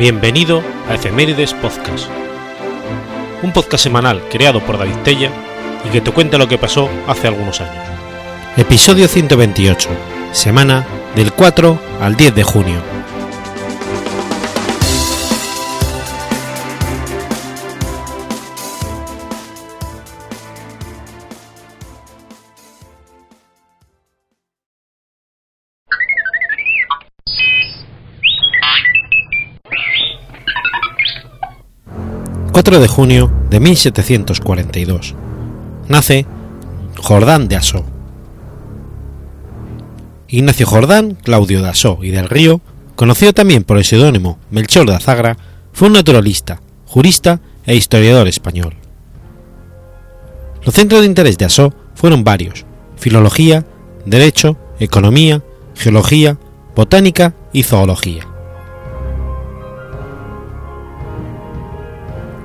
Bienvenido a Efemérides Podcast, un podcast semanal creado por David Tella y que te cuenta lo que pasó hace algunos años. Episodio 128, semana del 4 al 10 de junio. 4 de junio de 1742. Nace Jordán de Asó. Ignacio Jordán, Claudio de Asó y del Río, conocido también por el seudónimo Melchor de Azagra, fue un naturalista, jurista e historiador español. Los centros de interés de Asó fueron varios: filología, derecho, economía, geología, botánica y zoología.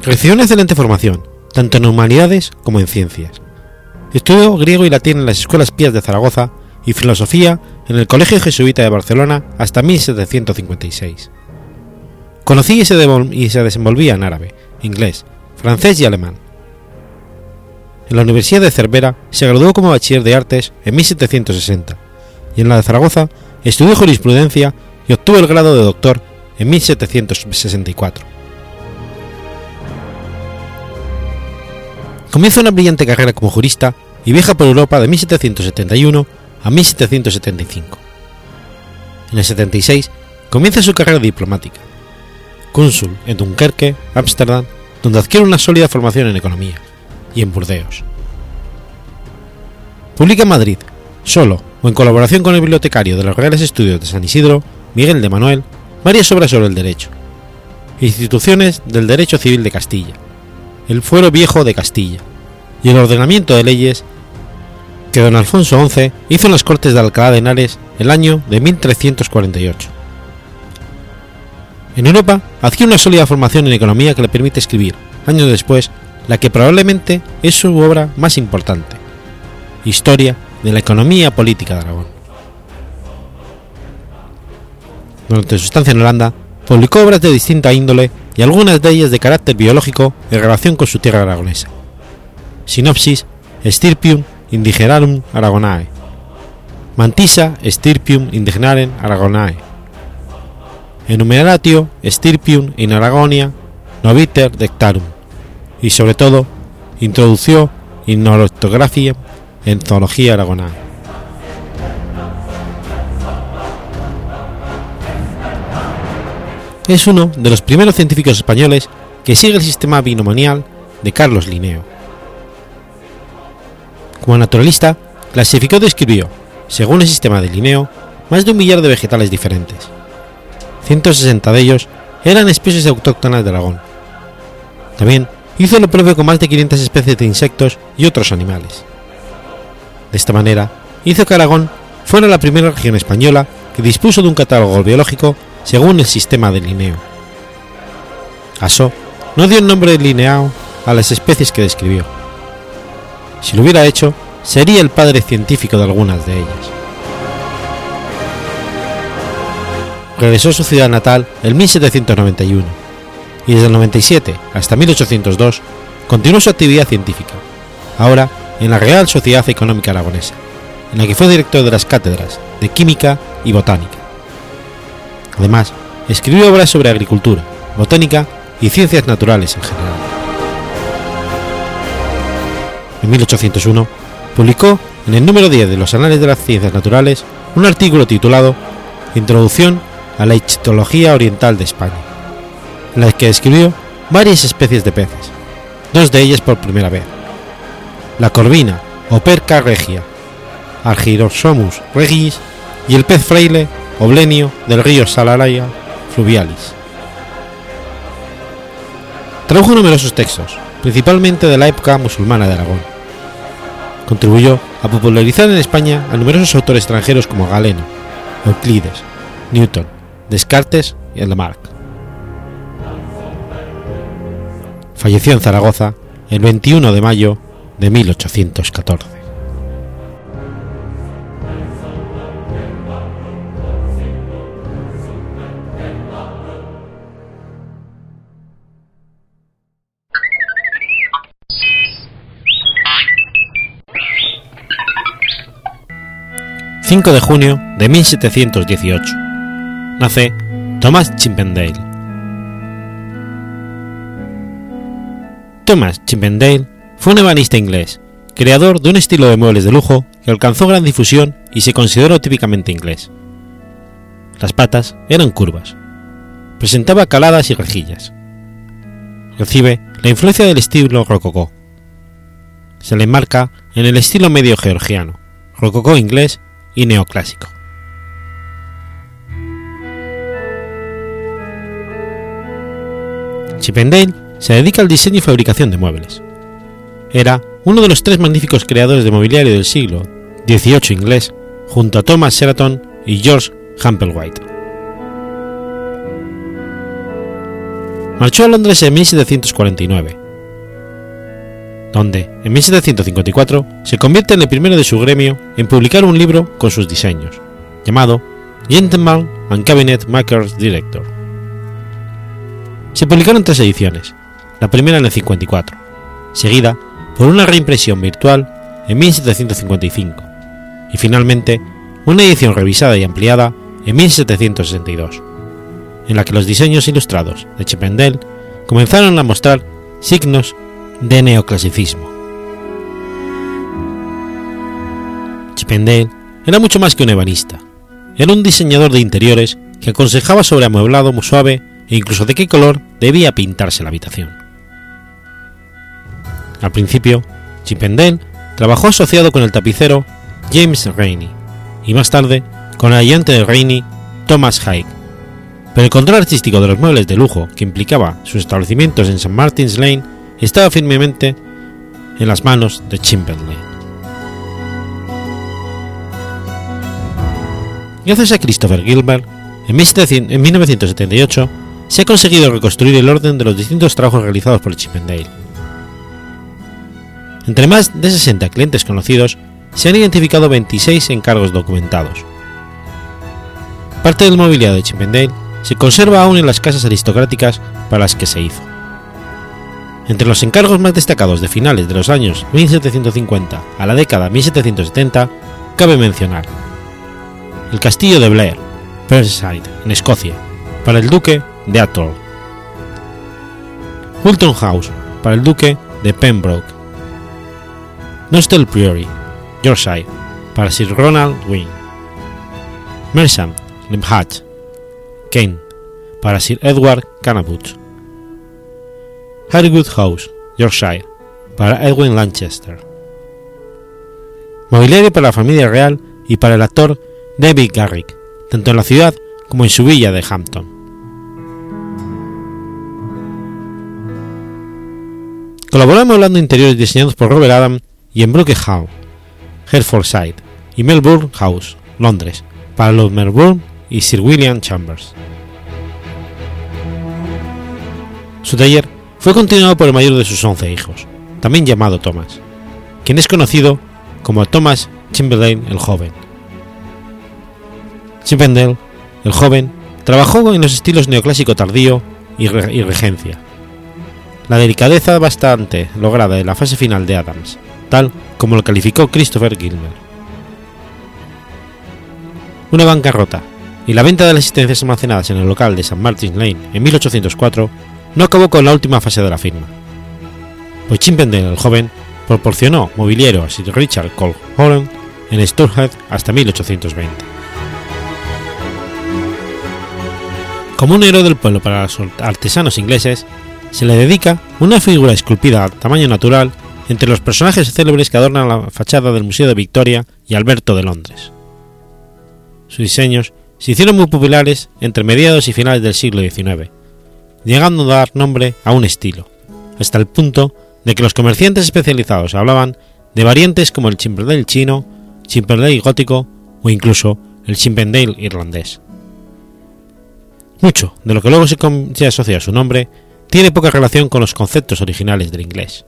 Recibió una excelente formación, tanto en humanidades como en ciencias. Estudió griego y latín en las escuelas pías de Zaragoza y filosofía en el Colegio Jesuita de Barcelona hasta 1756. Conocía y se, y se desenvolvía en árabe, inglés, francés y alemán. En la Universidad de Cervera se graduó como bachiller de artes en 1760 y en la de Zaragoza estudió jurisprudencia y obtuvo el grado de doctor en 1764. Comienza una brillante carrera como jurista y viaja por Europa de 1771 a 1775. En el 76 comienza su carrera diplomática, cónsul en Dunkerque, Ámsterdam, donde adquiere una sólida formación en economía, y en Burdeos. Publica en Madrid, solo o en colaboración con el bibliotecario de los Reales Estudios de San Isidro, Miguel de Manuel, varias obras sobre el derecho, instituciones del derecho civil de Castilla, el fuero viejo de Castilla y el ordenamiento de leyes que don Alfonso XI hizo en las Cortes de Alcalá de Henares el año de 1348. En Europa adquiere una sólida formación en economía que le permite escribir, años después, la que probablemente es su obra más importante, Historia de la Economía Política de Aragón. Durante su estancia en Holanda, publicó obras de distinta índole y algunas de ellas de carácter biológico en relación con su tierra aragonesa. Sinopsis Stirpium indigenarum aragonae. Mantisa Stirpium indigenaren aragonae. Enumeratio Stirpium in Aragonia noviter dectarum. Y sobre todo, introdució in ortografía en zoología aragonae. Es uno de los primeros científicos españoles que sigue el sistema binomial de Carlos Linneo. Como naturalista, clasificó y describió, según el sistema de Linneo, más de un millar de vegetales diferentes. 160 de ellos eran especies autóctonas de Aragón. También hizo lo propio con más de 500 especies de insectos y otros animales. De esta manera, hizo que Aragón fuera la primera región española que dispuso de un catálogo biológico según el sistema de Linneo. Aso no dio el nombre de Linneo a las especies que describió. Si lo hubiera hecho, sería el padre científico de algunas de ellas. Regresó a su ciudad natal en 1791 y desde el 97 hasta 1802 continuó su actividad científica, ahora en la Real Sociedad Económica Aragonesa, en la que fue director de las cátedras de Química y Botánica. Además, escribió obras sobre agricultura, botánica y ciencias naturales en general. En 1801, publicó en el número 10 de los Anales de las Ciencias Naturales un artículo titulado Introducción a la Histología Oriental de España, en el que describió varias especies de peces, dos de ellas por primera vez. La corvina o perca regia, Argyrosomus regis y el pez fraile Oblenio del río Salaraya fluvialis. Tradujo numerosos textos, principalmente de la época musulmana de Aragón. Contribuyó a popularizar en España a numerosos autores extranjeros como Galeno, Euclides, Newton, Descartes y Lamarck. Falleció en Zaragoza el 21 de mayo de 1814. 5 de junio de 1718. Nace Thomas Chippendale. Thomas Chippendale fue un ebanista inglés, creador de un estilo de muebles de lujo que alcanzó gran difusión y se consideró típicamente inglés. Las patas eran curvas. Presentaba caladas y rejillas. Recibe la influencia del estilo rococó. Se le enmarca en el estilo medio georgiano, rococó inglés y neoclásico. Chippendale se dedica al diseño y fabricación de muebles. Era uno de los tres magníficos creadores de mobiliario del siglo XVIII inglés, junto a Thomas Sheraton y George White. Marchó a Londres en 1749, donde en 1754 se convierte en el primero de su gremio en publicar un libro con sus diseños, llamado Gentleman and Cabinet Makers Director. Se publicaron tres ediciones, la primera en el 54, seguida por una reimpresión virtual en 1755 y finalmente una edición revisada y ampliada en 1762, en la que los diseños ilustrados de Chippendale comenzaron a mostrar signos de neoclasicismo. Chippendale era mucho más que un ebanista, era un diseñador de interiores que aconsejaba sobre amueblado muy suave e incluso de qué color debía pintarse la habitación. Al principio, Chippendale trabajó asociado con el tapicero James Rainey y más tarde con el ayante de Rainey Thomas Haig, pero el control artístico de los muebles de lujo que implicaba sus establecimientos en St. Martin's Lane estaba firmemente en las manos de Chippendale. Gracias a Christopher Gilbert, en 1978 se ha conseguido reconstruir el orden de los distintos trabajos realizados por Chippendale. Entre más de 60 clientes conocidos, se han identificado 26 encargos documentados. Parte del mobiliario de Chippendale se conserva aún en las casas aristocráticas para las que se hizo. Entre los encargos más destacados de finales de los años 1750 a la década 1770, cabe mencionar el castillo de Blair, Perside, en Escocia, para el duque de Atholl. Wilton House, para el duque de Pembroke. Nostell Priory, Yorkshire, para Sir Ronald Wynne. Mersham, Limhatch, Kent, para Sir Edward Canaboot. Harwood House, Yorkshire, para Edwin Lanchester. Mobiliario para la familia real y para el actor David Garrick, tanto en la ciudad como en su villa de Hampton. Colaboró en modelando interiores diseñados por Robert Adam y en Brook Hall, Hertfordshire y Melbourne House, Londres, para los Melbourne y Sir William Chambers. Su taller fue continuado por el mayor de sus once hijos, también llamado Thomas, quien es conocido como Thomas Chippendale el Joven. Chippendale, el joven, trabajó en los estilos neoclásico tardío y, regencia. La delicadeza bastante lograda en la fase final de Adams, tal como lo calificó Christopher Gilmer. Una bancarrota y la venta de las existencias almacenadas en el local de St. Martin's Lane en 1804 no acabó con la última fase de la firma, pues Chippendale el joven proporcionó mobiliario a Sir Richard Cole Holland en Stourhead hasta 1820. Como un héroe del pueblo para los artesanos ingleses, se le dedica una figura esculpida a tamaño natural entre los personajes célebres que adornan la fachada del Museo de Victoria y Alberto de Londres. Sus diseños se hicieron muy populares entre mediados y finales del siglo XIX, llegando a dar nombre a un estilo, hasta el punto de que los comerciantes especializados hablaban de variantes como el Chippendale chino, Chippendale gótico o incluso el Chippendale irlandés. Mucho de lo que luego se, asocia a su nombre tiene poca relación con los conceptos originales del inglés.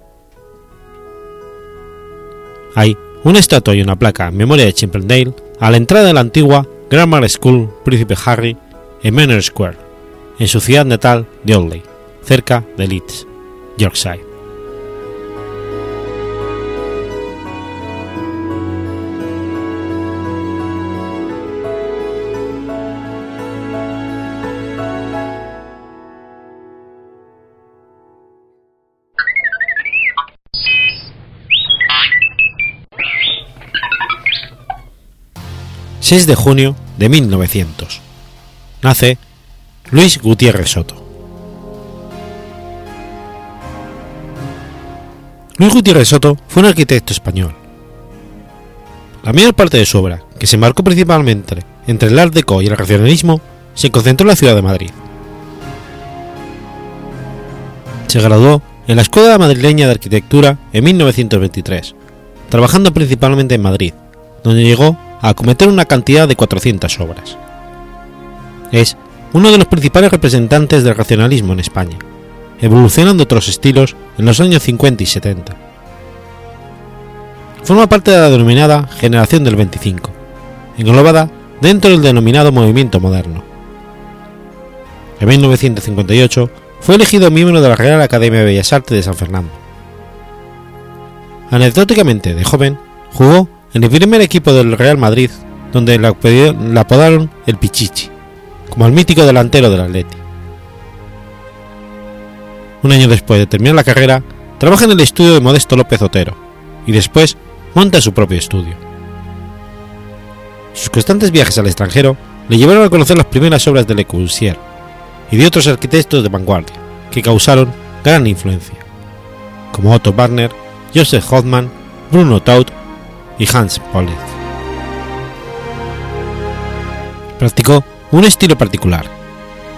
Hay una estatua y una placa en memoria de Chippendale a la entrada de la antigua Grammar School Príncipe Harry en Manor Square, en su ciudad natal e de Onley, cerca de Leeds, Yorkshire. ...6 de junio de 1900. Nace Luis Gutiérrez Soto. Luis Gutiérrez Soto fue un arquitecto español. La mayor parte de su obra, que se marcó principalmente entre el Art Deco y el racionalismo, se concentró en la ciudad de Madrid. Se graduó en la Escuela Madrileña de Arquitectura en 1923, trabajando principalmente en Madrid, donde llegó a acometer una cantidad de 400 obras. Es uno de los principales representantes del racionalismo en España, evolucionando otros estilos en los años 50 y 70. Forma parte de la denominada Generación del 25, englobada dentro del denominado Movimiento Moderno. En 1958 fue elegido miembro de la Real Academia de Bellas Artes de San Fernando. Anecdóticamente, de joven, jugó en el primer equipo del Real Madrid, donde la apodaron el Pichichi, como el mítico delantero del Atleti. Un año después de terminar la carrera, trabaja en el estudio de Modesto López Otero y después monta su propio estudio. Sus constantes viajes al extranjero le llevaron a conocer las primeras obras de Le Corbusier y de otros arquitectos de vanguardia que causaron gran influencia, como Otto Wagner, Joseph Hoffmann, Bruno Taut y Hans Paulitz. Practicó un estilo particular.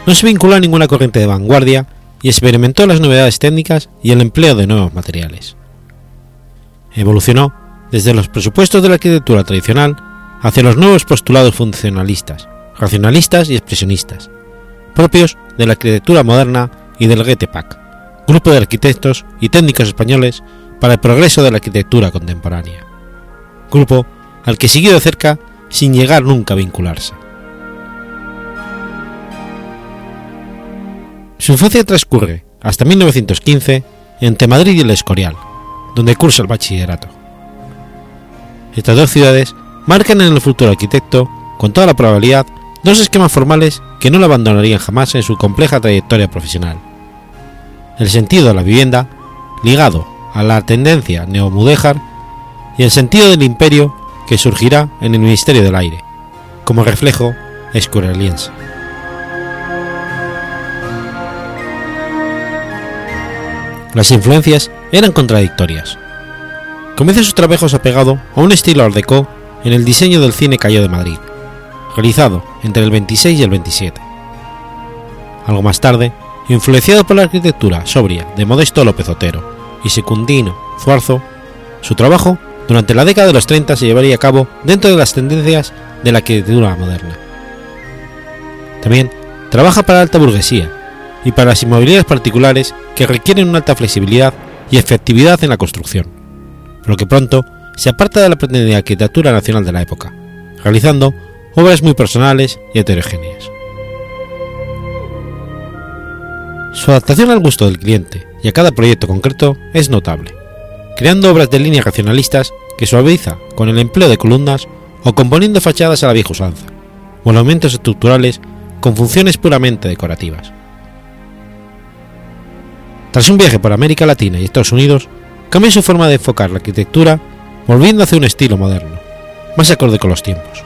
No se vinculó a ninguna corriente de vanguardia y experimentó las novedades técnicas y el empleo de nuevos materiales. Evolucionó desde los presupuestos de la arquitectura tradicional hacia los nuevos postulados funcionalistas, racionalistas y expresionistas, propios de la arquitectura moderna y del GTPAC, grupo de arquitectos y técnicos españoles para el progreso de la arquitectura contemporánea, grupo al que siguió de cerca sin llegar nunca a vincularse. Su infancia transcurre hasta 1915 entre Madrid y el Escorial, donde cursa el bachillerato. Estas dos ciudades marcan en el futuro arquitecto, con toda la probabilidad, dos esquemas formales que no lo abandonarían jamás en su compleja trayectoria profesional. El sentido de la vivienda, ligado a la tendencia neomudéjar, y el sentido del imperio que surgirá en el Ministerio del Aire, como reflejo escorialiense. Las influencias eran contradictorias. Comienza sus trabajos apegado a un estilo art déco en el diseño del cine Cayo de Madrid, realizado entre el 26 y el 27. Algo más tarde, influenciado por la arquitectura sobria de Modesto López Otero y Secundino Zuarzo, su trabajo durante la década de los 30 se llevaría a cabo dentro de las tendencias de la arquitectura moderna. También trabaja para la alta burguesía y para las inmobiliarias particulares que requieren una alta flexibilidad y efectividad en la construcción, lo que pronto se aparta de la pretendida arquitectura nacional de la época, realizando obras muy personales y heterogéneas. Su adaptación al gusto del cliente y a cada proyecto concreto es notable, creando obras de líneas racionalistas que suaviza con el empleo de columnas o componiendo fachadas a la vieja usanza, o elementos estructurales con funciones puramente decorativas. Tras un viaje por América Latina y Estados Unidos, cambió su forma de enfocar la arquitectura, volviendo hacia un estilo moderno, más acorde con los tiempos.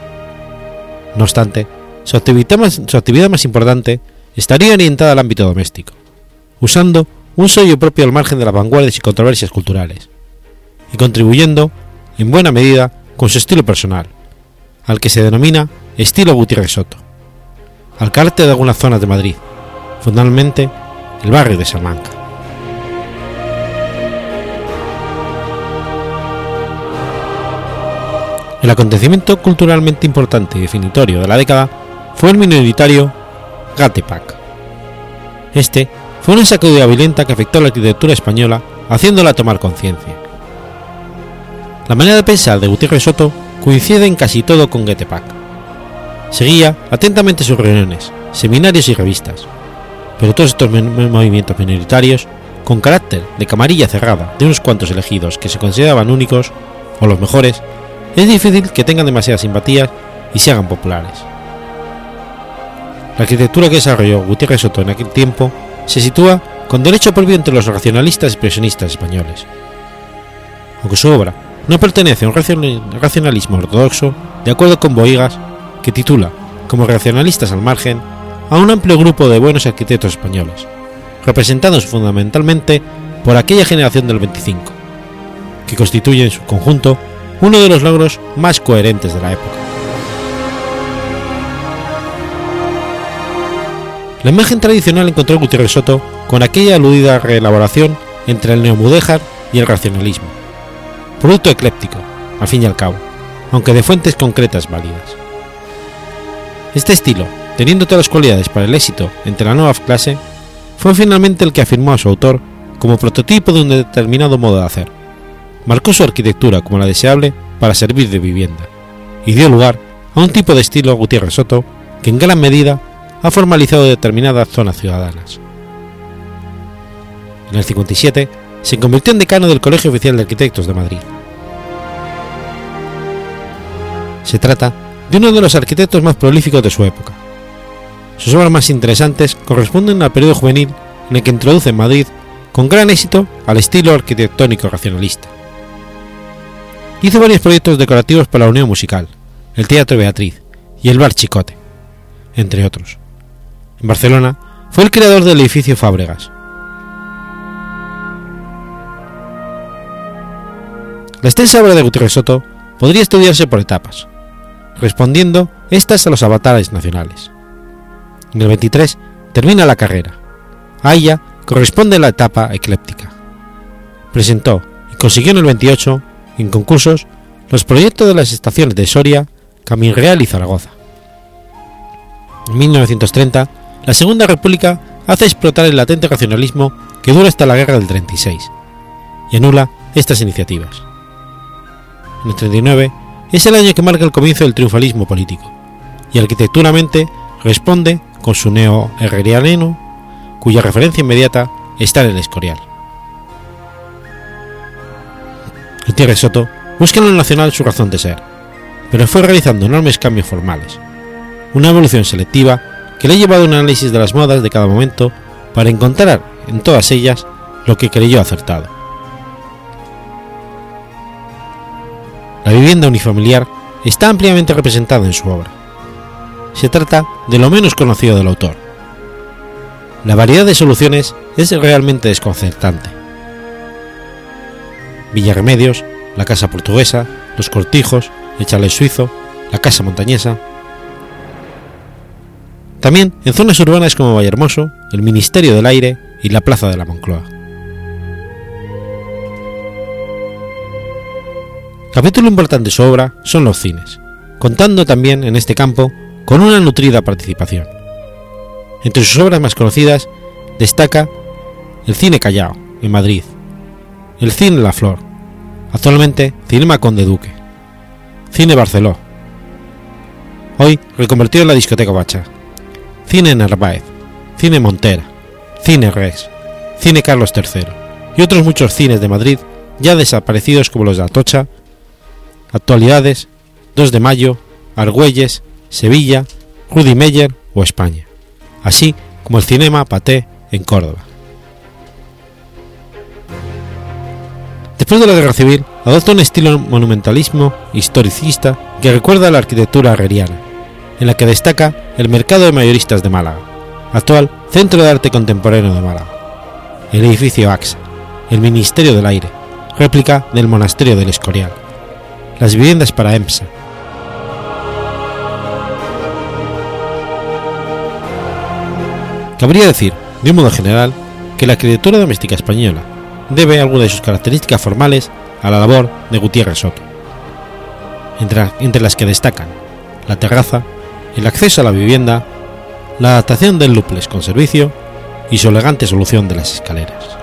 No obstante, su actividad más, importante estaría orientada al ámbito doméstico, usando un sello propio al margen de las vanguardias y controversias culturales, y contribuyendo, en buena medida, con su estilo personal, al que se denomina estilo Gutiérrez Soto, al carácter de algunas zonas de Madrid, fundamentalmente el barrio de Salamanca. El acontecimiento culturalmente importante y definitorio de la década fue el minoritario Gatepac. Este fue una sacudida violenta que afectó a la arquitectura española, haciéndola tomar conciencia. La manera de pensar de Gutiérrez Soto coincide en casi todo con Gatepac. Seguía atentamente sus reuniones, seminarios y revistas, pero todos estos movimientos minoritarios, con carácter de camarilla cerrada de unos cuantos elegidos que se consideraban únicos, o los mejores, es difícil que tengan demasiadas simpatías y se hagan populares. La arquitectura que desarrolló Gutiérrez Soto en aquel tiempo se sitúa con derecho propio entre los racionalistas y expresionistas españoles. Aunque su obra no pertenece a un racionalismo ortodoxo, de acuerdo con Boigas, que titula, como reaccionalistas al margen, a un amplio grupo de buenos arquitectos españoles, representados fundamentalmente por aquella generación del 25, que constituye en su conjunto uno de los logros más coherentes de la época. La imagen tradicional encontró Gutiérrez Soto con aquella aludida reelaboración entre el neomudéjar y el racionalismo, producto ecléptico, al fin y al cabo, aunque de fuentes concretas válidas. Este estilo, teniendo todas las cualidades para el éxito entre la nueva clase, fue finalmente el que afirmó a su autor como prototipo de un determinado modo de hacer, marcó su arquitectura como la deseable para servir de vivienda, y dio lugar a un tipo de estilo Gutiérrez Soto que en gran medida ha formalizado determinadas zonas ciudadanas. En el 57 se convirtió en decano del Colegio Oficial de Arquitectos de Madrid. Se trata de uno de los arquitectos más prolíficos de su época. Sus obras más interesantes corresponden al periodo juvenil en el que introduce en Madrid con gran éxito al estilo arquitectónico racionalista. Hizo varios proyectos decorativos para la Unión Musical, el Teatro Beatriz y el Bar Chicote, entre otros. En Barcelona fue el creador del edificio Fábregas. La extensa obra de Gutiérrez Soto podría estudiarse por etapas, respondiendo estas a los avatares nacionales. En el 23 termina la carrera. A ella corresponde la etapa ecléptica. Presentó y consiguió en el 28, en concursos, los proyectos de las estaciones de Soria, Real y Zaragoza. En 1930 la Segunda República hace explotar el latente racionalismo que dura hasta la guerra del 36 y anula estas iniciativas. En el 39 es el año que marca el comienzo del triunfalismo político y arquitecturamente responde con su neo-herreriano, cuya referencia inmediata está en el Escorial. Gutiérrez Soto busca en lo nacional su razón de ser, pero fue realizando enormes cambios formales, una evolución selectiva que le ha llevado a un análisis de las modas de cada momento para encontrar en todas ellas lo que creyó acertado. La vivienda unifamiliar está ampliamente representada en su obra. Se trata de lo menos conocido del autor. La variedad de soluciones es realmente desconcertante. Villarremedios, la casa portuguesa, los cortijos, el chalet suizo, la casa montañesa, también en zonas urbanas como Vallehermoso, el Ministerio del Aire y la Plaza de la Moncloa. Capítulo importante de su obra son los cines, contando también en este campo con una nutrida participación. Entre sus obras más conocidas destaca el Cine Callao, en Madrid, el Cine La Flor, actualmente Cinema Conde Duque, Cine Barceló, hoy reconvertido en la discoteca Bacha, Cine Narváez, Cine Montera, Cine Rex, Cine Carlos III y otros muchos cines de Madrid ya desaparecidos como los de Atocha, Actualidades, 2 de Mayo, Argüelles, Sevilla, Rudy Meyer o España, así como el Cinema Paté en Córdoba. Después de la Guerra Civil, adopta un estilo monumentalismo historicista que recuerda a la arquitectura herreriana, en la que destaca el Mercado de Mayoristas de Málaga, actual Centro de Arte Contemporáneo de Málaga, el edificio AXA, el Ministerio del Aire, réplica del Monasterio del Escorial, las viviendas para EMSA. Cabría decir, de un modo general, que la arquitectura doméstica española debe algunas de sus características formales a la labor de Gutiérrez Soto, entre, entre las que destacan la terraza, el acceso a la vivienda, la adaptación del luples con servicio y su elegante solución de las escaleras.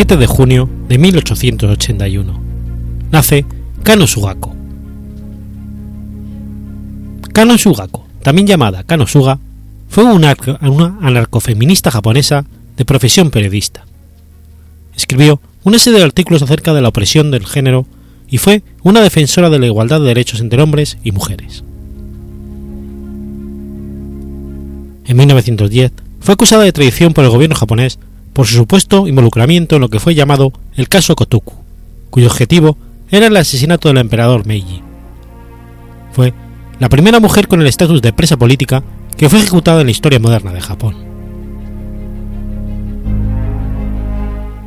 7 de junio de 1881. Nace Kano Sugako. Kano Sugako, también llamada Kano Suga, fue una, una anarcofeminista japonesa de profesión periodista. Escribió una serie de artículos acerca de la opresión del género y fue una defensora de la igualdad de derechos entre hombres y mujeres. En 1910 fue acusada de traición por el gobierno japonés por su supuesto involucramiento en lo que fue llamado el caso Kotoku, cuyo objetivo era el asesinato del emperador Meiji. Fue la primera mujer con el estatus de presa política que fue ejecutada en la historia moderna de Japón.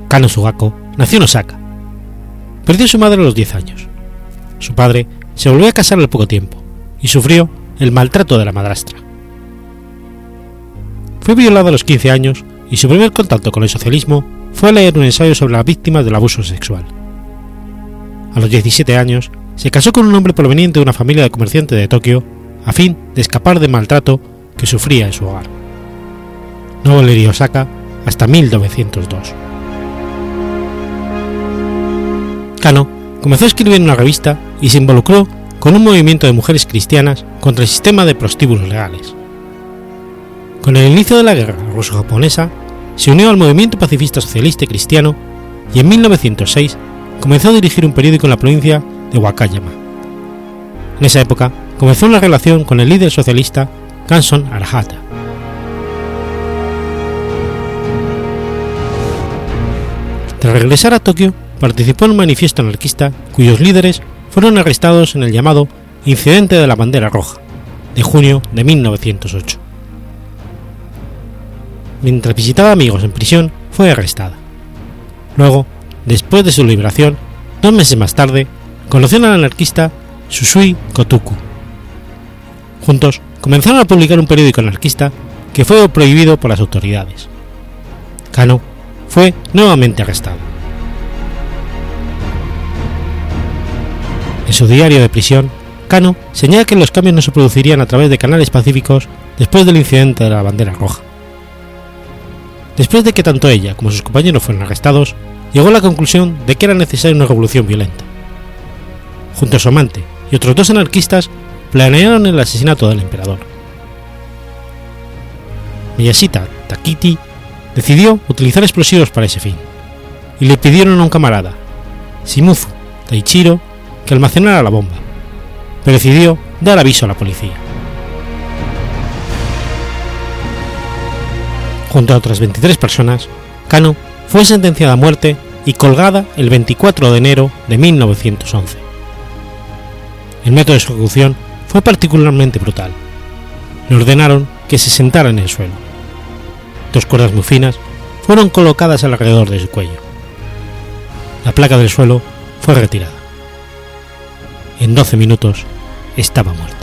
Kano Sugako nació en Osaka. Perdió a su madre a los 10 años. Su padre se volvió a casar al poco tiempo y sufrió el maltrato de la madrastra. Fue violada a los 15 años y su primer contacto con el socialismo fue leer un ensayo sobre las víctimas del abuso sexual. A los 17 años, se casó con un hombre proveniente de una familia de comerciantes de Tokio a fin de escapar del maltrato que sufría en su hogar. No volvería a Osaka hasta 1902. Kano comenzó a escribir en una revista y se involucró con un movimiento de mujeres cristianas contra el sistema de prostíbulos legales. Con el inicio de la guerra ruso-japonesa, se unió al movimiento pacifista socialista y cristiano y en 1906 comenzó a dirigir un periódico en la provincia de Wakayama. En esa época comenzó una relación con el líder socialista Kanson Arahata. Tras regresar a Tokio, participó en un manifiesto anarquista cuyos líderes fueron arrestados en el llamado Incidente de la Bandera Roja, de junio de 1908 mientras visitaba amigos en prisión, fue arrestada. Luego, después de su liberación, dos meses más tarde, conoció al anarquista Susui Kotuku. Juntos comenzaron a publicar un periódico anarquista que fue prohibido por las autoridades. Kano fue nuevamente arrestado. En su diario de prisión, Kano señala que los cambios no se producirían a través de canales pacíficos después del incidente de la bandera roja. Después de que tanto ella como sus compañeros fueron arrestados, llegó a la conclusión de que era necesaria una revolución violenta. Junto a su amante y otros dos anarquistas planearon el asesinato del emperador. Miyashita Takiti decidió utilizar explosivos para ese fin, y le pidieron a un camarada, Shimuzu Taichiro, que almacenara la bomba, pero decidió dar aviso a la policía. Junto a otras 23 personas, Kano fue sentenciada a muerte y colgada el 24 de enero de 1911. El método de ejecución fue particularmente brutal. Le ordenaron que se sentara en el suelo. Dos cuerdas muy finas fueron colocadas alrededor de su cuello. La placa del suelo fue retirada. En 12 minutos estaba muerta.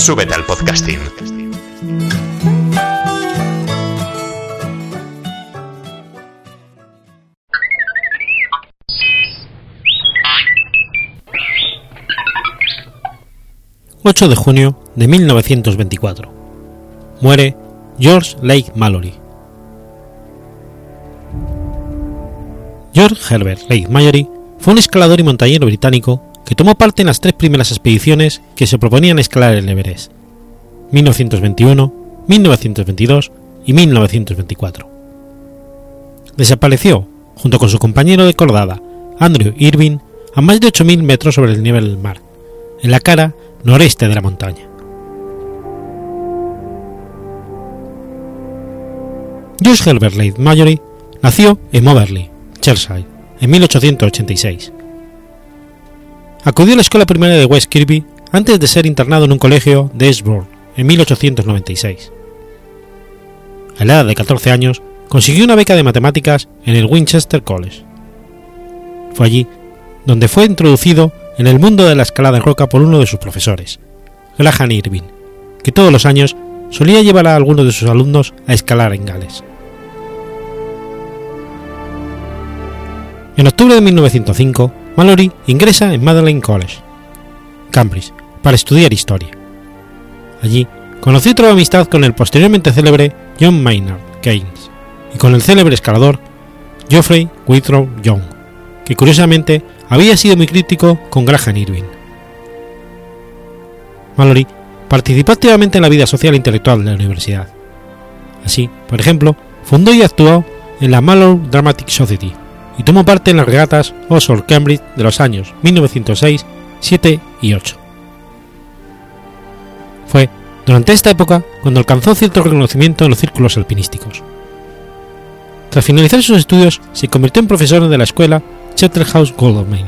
Súbete al podcasting. ...8 de junio de 1924... ...muere George Lake Mallory. George Herbert Lake Mallory fue un escalador y montañero británico que tomó parte en las tres primeras expediciones que se proponían escalar el Everest, 1921, 1922 y 1924. Desapareció, junto con su compañero de cordada, Andrew Irving, a más de 8.000 metros sobre el nivel del mar, en la cara noreste de la montaña. George Herbert Lake Mallory nació en Moberly, Cheshire, en 1886 Acudió a la escuela primaria de West Kirby antes de ser internado en un colegio de Eastbourne en 1896. A la edad de 14 años consiguió una beca de matemáticas en el Winchester College. Fue allí donde fue introducido en el mundo de la escalada en roca por uno de sus profesores, Graham Irving, que todos los años solía llevar a algunos de sus alumnos a escalar en Gales. En octubre de 1905 Mallory ingresa en Magdalen College, Cambridge, para estudiar historia. Allí conoció otra amistad con el posteriormente célebre John Maynard Keynes y con el célebre escalador Geoffrey Withrow Young, que curiosamente había sido muy crítico con Graham Irving. Mallory participó activamente en la vida social e intelectual de la universidad. Así, por ejemplo, fundó y actuó en la Mallory Dramatic Society, y tomó parte en las regatas Oxford-Cambridge de los años 1906, 7 y 8. Fue durante esta época cuando alcanzó cierto reconocimiento en los círculos alpinísticos. Tras finalizar sus estudios, se convirtió en profesor de la escuela Charterhouse Godalming.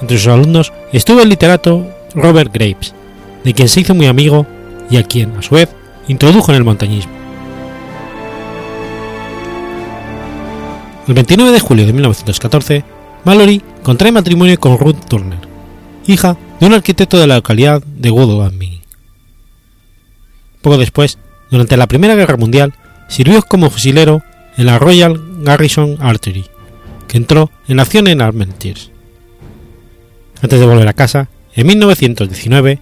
Entre sus alumnos estuvo el literato Robert Graves, de quien se hizo muy amigo y a quien, a su vez, introdujo en el montañismo. El 29 de julio de 1914, Mallory contrae matrimonio con Ruth Turner, hija de un arquitecto de la localidad de Godalming. Poco después, durante la Primera Guerra Mundial, sirvió como fusilero en la Royal Garrison Artillery, que entró en acción en Armentières. Antes de volver a casa, en 1919,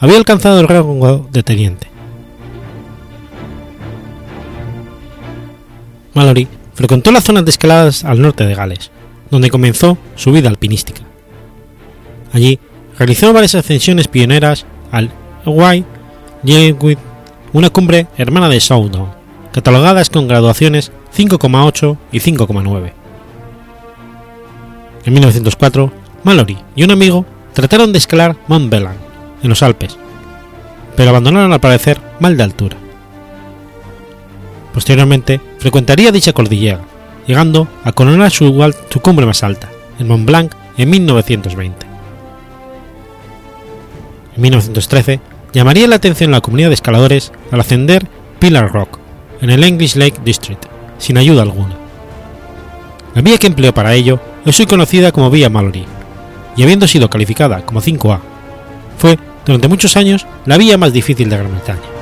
había alcanzado el rango de teniente. Mallory frecuentó las zonas de escaladas al norte de Gales, donde comenzó su vida alpinística. Allí realizó varias ascensiones pioneras al White una cumbre hermana de Southdown, catalogadas con graduaciones 5,8 y 5,9. En 1904, Mallory y un amigo trataron de escalar Mont Blanc, en los Alpes, pero abandonaron al parecer mal de altura. Posteriormente, frecuentaría dicha cordillera, llegando a coronar su, cumbre más alta, el Mont Blanc, en 1920. En 1913, llamaría la atención la comunidad de escaladores al ascender Pillar Rock, en el English Lake District, sin ayuda alguna. La vía que empleó para ello es hoy conocida como Vía Mallory, y habiendo sido calificada como 5A, fue durante muchos años la vía más difícil de Gran Bretaña.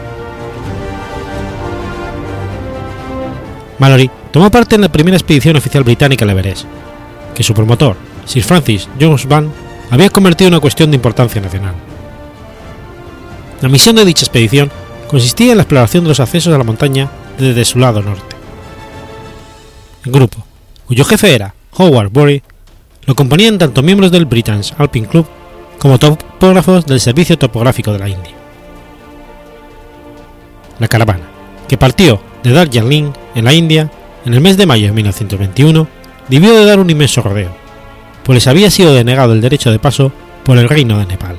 Mallory tomó parte en la primera expedición oficial británica al Everest, que su promotor, Sir Francis Jones Van, había convertido en una cuestión de importancia nacional. La misión de dicha expedición consistía en la exploración de los accesos a la montaña desde su lado norte. El grupo, cuyo jefe era Howard Bury, lo componían tanto miembros del Britain's Alpine Club como topógrafos del Servicio Topográfico de la India. La caravana, que partió de Darjeeling, en la India, en el mes de mayo de 1921, debió de dar un inmenso rodeo, pues les había sido denegado el derecho de paso por el reino de Nepal.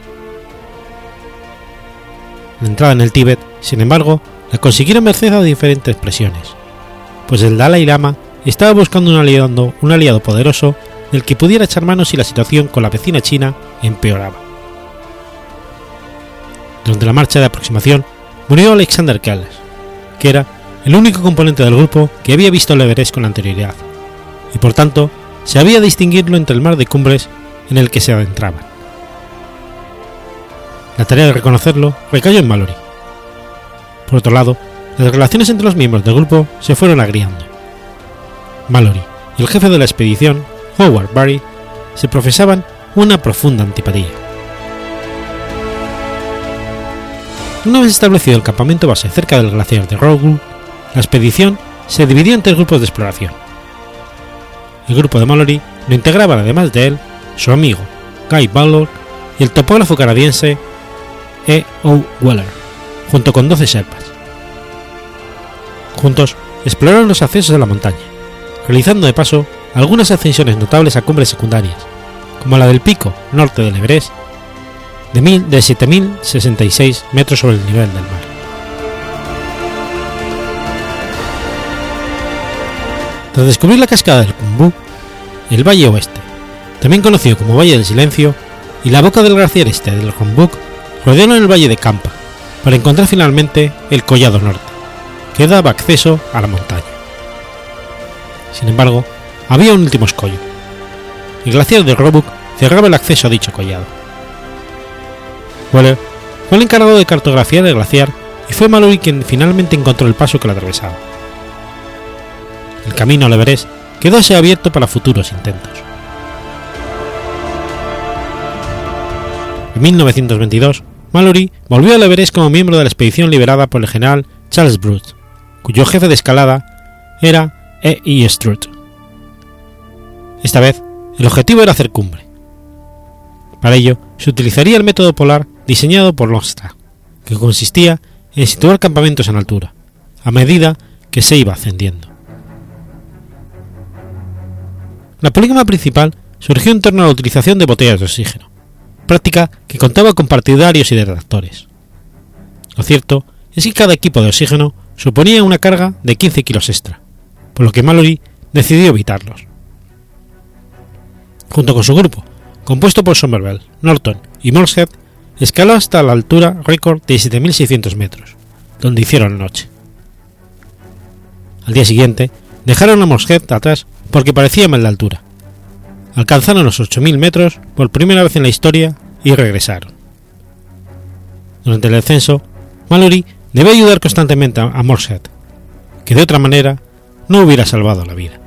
La entrada en el Tíbet, sin embargo, la consiguieron merced a diferentes presiones, pues el Dalai Lama estaba buscando un aliado, un aliado poderoso del que pudiera echar mano si la situación con la vecina China empeoraba. Durante la marcha de aproximación murió Alexander Kells, que era el único componente del grupo que había visto el Everest con anterioridad, y por tanto se había distinguirlo entre el mar de cumbres en el que se adentraban. La tarea de reconocerlo recayó en Mallory. Por otro lado, las relaciones entre los miembros del grupo se fueron agriando. Mallory y el jefe de la expedición, Howard Barry, se profesaban una profunda antipatía. Una vez establecido el campamento base cerca del glaciar de Rogue, la expedición se dividió en tres grupos de exploración. El grupo de Mallory lo integraban además de él su amigo Guy Ballard y el topógrafo canadiense E. O. Weller, junto con 12 Sherpas. Juntos exploraron los accesos de la montaña, realizando de paso algunas ascensiones notables a cumbres secundarias, como la del pico norte del Everest, de, mil, de 7.066 metros sobre el nivel del mar. Tras descubrir la cascada del Kumbu, el Valle Oeste, también conocido como Valle del Silencio, y la boca del glaciar este del Humbug, rodearon el Valle de Campa, para encontrar finalmente el Collado Norte, que daba acceso a la montaña. Sin embargo, había un último escollo. El glaciar de Roebuck cerraba el acceso a dicho collado. Weller fue el encargado de cartografiar el glaciar y fue Mallory quien finalmente encontró el paso que lo atravesaba. El camino al Everest quedó así abierto para futuros intentos. En 1922, Mallory volvió al Everest como miembro de la expedición liberada por el general Charles Bruce, cuyo jefe de escalada era E. E. Strutt. Esta vez, el objetivo era hacer cumbre. Para ello, se utilizaría el método polar diseñado por Longstrap, que consistía en situar campamentos en altura, a medida que se iba ascendiendo. La polígama principal surgió en torno a la utilización de botellas de oxígeno, práctica que contaba con partidarios y detractores. Lo cierto es que cada equipo de oxígeno suponía una carga de 15 kilos extra, por lo que Mallory decidió evitarlos. Junto con su grupo, compuesto por Somerville, Norton y Morshead, escaló hasta la altura récord de 7.600 metros, donde hicieron noche. Al día siguiente, dejaron a Morshead atrás porque parecía mal de altura. Alcanzaron los 8.000 metros por primera vez en la historia y regresaron. Durante el descenso, Mallory debe ayudar constantemente a Morshead, que de otra manera no hubiera salvado la vida.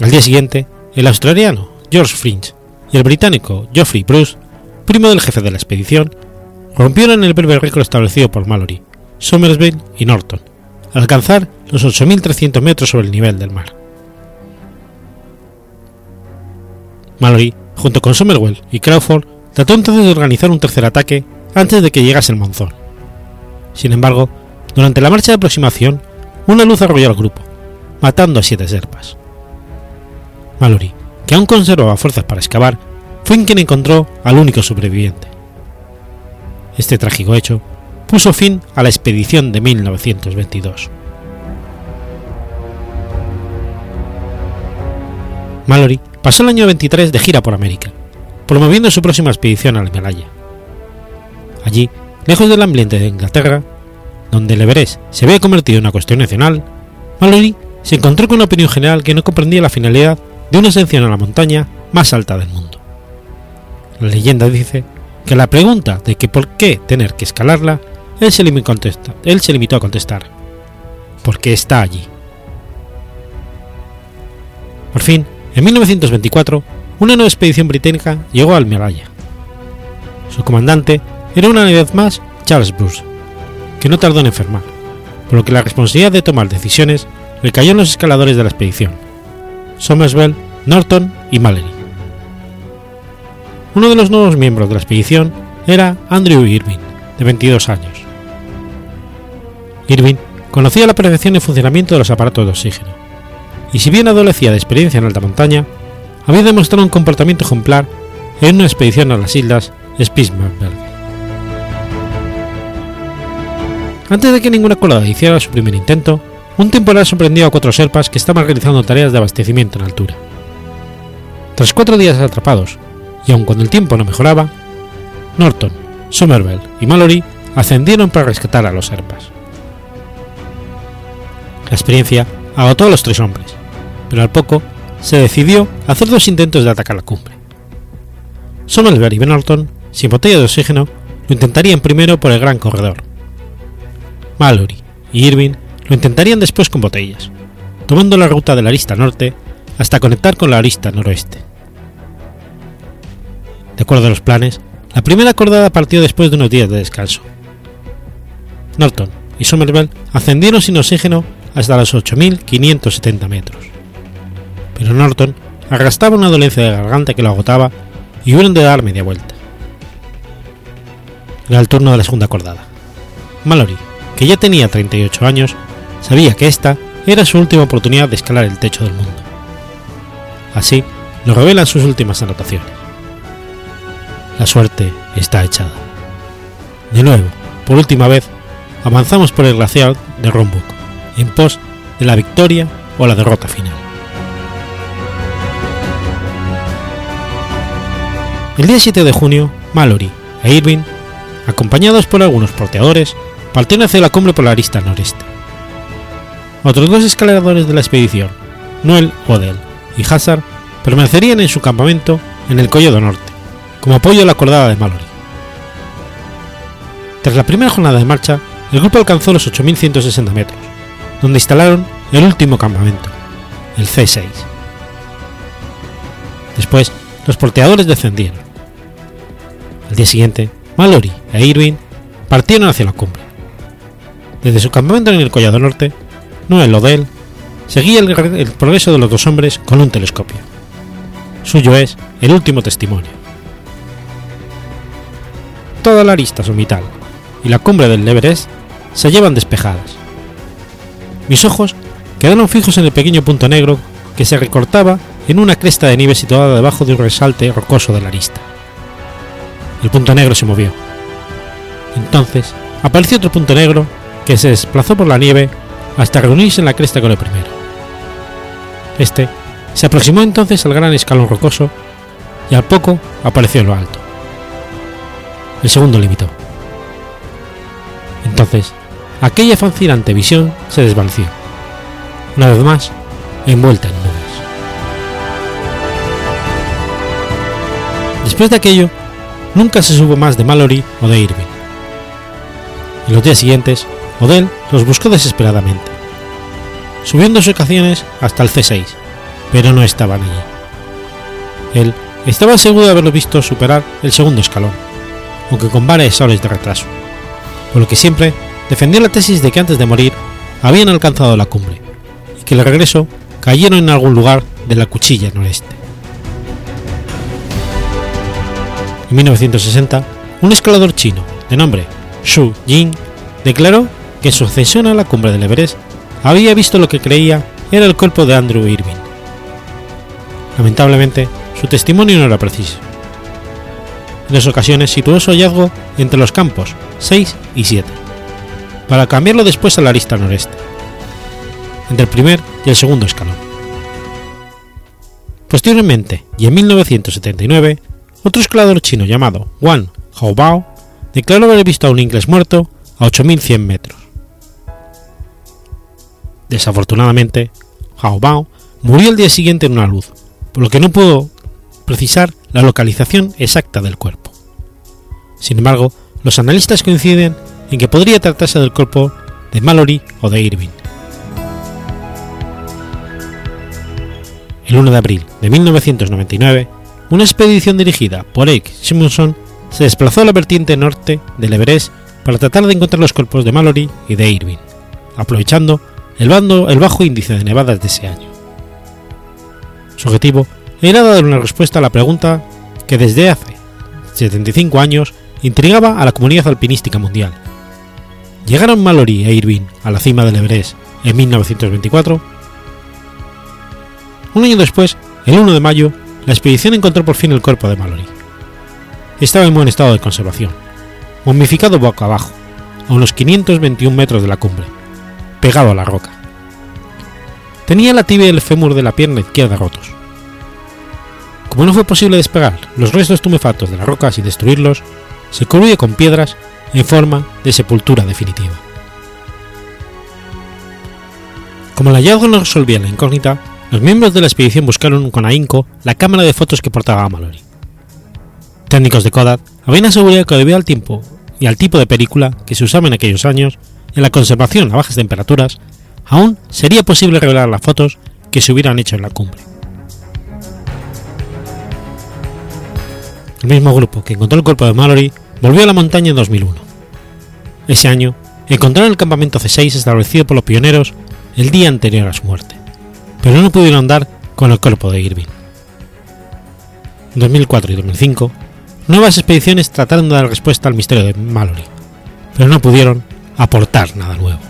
Al día siguiente, el australiano George Fringe y el británico Geoffrey Bruce, primo del jefe de la expedición, rompieron el breve récord establecido por Mallory, Somersville y Norton, alcanzar los 8.300 metros sobre el nivel del mar. Mallory, junto con Somerwell y Crawford, trató entonces de organizar un tercer ataque antes de que llegase el monzón. Sin embargo, durante la marcha de aproximación, una luz arrolló al grupo, matando a siete serpas. Mallory, que aún conservaba fuerzas para excavar, fue quien encontró al único sobreviviente. Este trágico hecho puso fin a la expedición de 1922. Mallory pasó el año 23 de gira por América, promoviendo su próxima expedición al Himalaya. Allí, lejos del ambiente de Inglaterra, donde el Everest se había convertido en una cuestión nacional, Mallory se encontró con una opinión general que no comprendía la finalidad de una ascensión a la montaña más alta del mundo, La leyenda dice que la pregunta de que por qué tener que escalarla, él se, limitó, él se limitó a contestar, porque está allí. Por fin, en 1924, una nueva expedición británica llegó al Himalaya. Su comandante era una vez más Charles Bruce, que no tardó en enfermar, por lo que la responsabilidad de tomar decisiones recayó en los escaladores de la expedición, Somerswell, Norton y Mallory. Uno de los nuevos miembros de la expedición era Andrew Irving, de 22 años. Irving conocía la perfección y funcionamiento de los aparatos de oxígeno, y si bien adolecía de experiencia en alta montaña, había demostrado un comportamiento ejemplar en una expedición a las islas Spitzbergen. Antes de que ninguna colada hiciera su primer intento, un temporal sorprendió a cuatro serpas que estaban realizando tareas de abastecimiento en altura. Tras cuatro días atrapados, y aun cuando el tiempo no mejoraba, Norton, Somerville y Mallory ascendieron para rescatar a los serpas. La experiencia agotó a los tres hombres, pero al poco se decidió hacer dos intentos de atacar la cumbre. Somerville y Norton, sin botella de oxígeno, lo intentarían primero por el gran corredor. Mallory y Irving lo intentarían después con botellas, tomando la ruta de la arista norte hasta conectar con la arista noroeste. De acuerdo a los planes, la primera cordada partió después de unos días de descanso. Norton y Somerville ascendieron sin oxígeno hasta los 8.570 metros. Pero Norton arrastraba una dolencia de garganta que lo agotaba y hubieron de dar media vuelta. Era el turno de la segunda cordada. Mallory, que ya tenía 38 años, sabía que esta era su última oportunidad de escalar el techo del mundo. Así lo revelan sus últimas anotaciones. La suerte está echada. De nuevo, por última vez, avanzamos por el glaciar de Rombuk, en pos de la victoria o la derrota final. El día 7 de junio, Mallory e Irving, acompañados por algunos porteadores, partieron hacia la cumbre por la arista noreste. Otros dos escaladores de la expedición, Noel Odell y Hazard, permanecerían en su campamento en el Collado Norte, como apoyo a la cordada de Mallory. Tras la primera jornada de marcha, el grupo alcanzó los 8.160 metros, donde instalaron el último campamento, el C6. Después, los porteadores descendieron. Al día siguiente, Mallory e Irving partieron hacia la cumbre. Desde su campamento en el Collado Norte, Noel Odell seguía el, progreso de los dos hombres con un telescopio. Suyo es el último testimonio. Toda la arista somital y la cumbre del Everest se llevan despejadas. Mis ojos quedaron fijos en el pequeño punto negro que se recortaba en una cresta de nieve situada debajo de un resalte rocoso de la arista. El punto negro se movió. Entonces apareció otro punto negro que se desplazó por la nieve hasta reunirse en la cresta con el primero. Este se aproximó entonces al gran escalón rocoso y al poco apareció en lo alto. El segundo limitó. Entonces, aquella fascinante visión se desvaneció, una vez más envuelta en nubes. Después de aquello, nunca se supo más de Mallory o de Irving. En los días siguientes, Odell los buscó desesperadamente. Subió en dos ocasiones hasta el C6, pero no estaban allí. Él estaba seguro de haberlo visto superar el segundo escalón, aunque con varias horas de retraso, por lo que siempre defendió la tesis de que antes de morir habían alcanzado la cumbre y que el regreso cayeron en algún lugar de la cuchilla noreste. En 1960, un escalador chino de nombre Xu Jing declaró que en su ascensión a la cumbre del Everest había visto lo que creía era el cuerpo de Andrew Irving. Lamentablemente, su testimonio no era preciso. En dos ocasiones situó su hallazgo entre los campos 6 y 7, para cambiarlo después a la arista noreste, entre el primer y el segundo escalón. Posteriormente, y en 1979, otro escalador chino llamado Wang Haobao declaró haber visto a un inglés muerto a 8.100 metros. Desafortunadamente, Hao Bao murió el día siguiente en una luz, por lo que no pudo precisar la localización exacta del cuerpo. Sin embargo, los analistas coinciden en que podría tratarse del cuerpo de Mallory o de Irving. El 1 de abril de 1999, una expedición dirigida por Eric Simonson se desplazó a la vertiente norte del Everest para tratar de encontrar los cuerpos de Mallory y de Irving, aprovechando el, bando, el bajo índice de nevadas de ese año. Su objetivo era dar una respuesta a la pregunta que desde hace 75 años intrigaba a la comunidad alpinística mundial. ¿Llegaron Mallory e Irving a la cima del Everest en 1924? Un año después, el 1 de mayo, la expedición encontró por fin el cuerpo de Mallory. Estaba en buen estado de conservación, momificado boca abajo, a unos 521 metros de la cumbre, pegado a la roca. Tenía la tibia y el fémur de la pierna izquierda rotos. Como no fue posible despegar los restos tumefactos de las rocas y destruirlos, se cubrió con piedras en forma de sepultura definitiva. Como el hallazgo no resolvía la incógnita, los miembros de la expedición buscaron con ahínco la cámara de fotos que portaba Mallory. Técnicos de Kodak habían asegurado que debido al tiempo y al tipo de película que se usaba en aquellos años, en la conservación a bajas temperaturas, aún sería posible revelar las fotos que se hubieran hecho en la cumbre. El mismo grupo que encontró el cuerpo de Mallory volvió a la montaña en 2001. Ese año encontraron el campamento C6 establecido por los pioneros el día anterior a su muerte, pero no pudieron dar con el cuerpo de Irving. En 2004 y 2005, nuevas expediciones trataron de dar respuesta al misterio de Mallory, pero no pudieron aportar nada nuevo.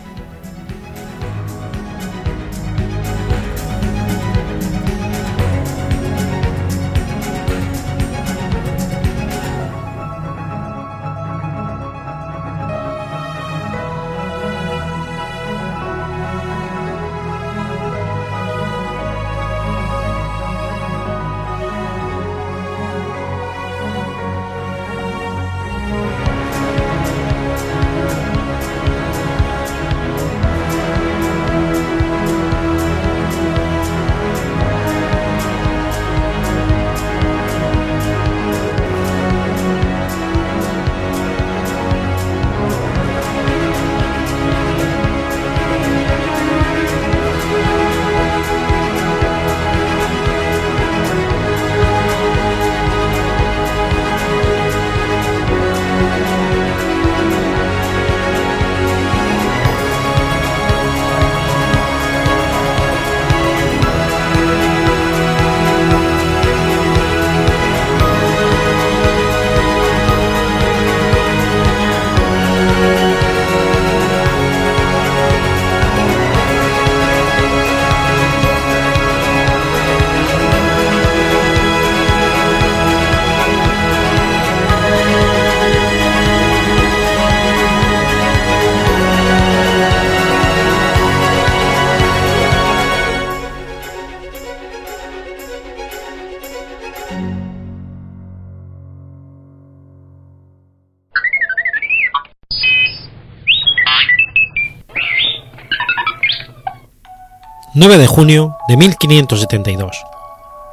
9 de junio de 1572.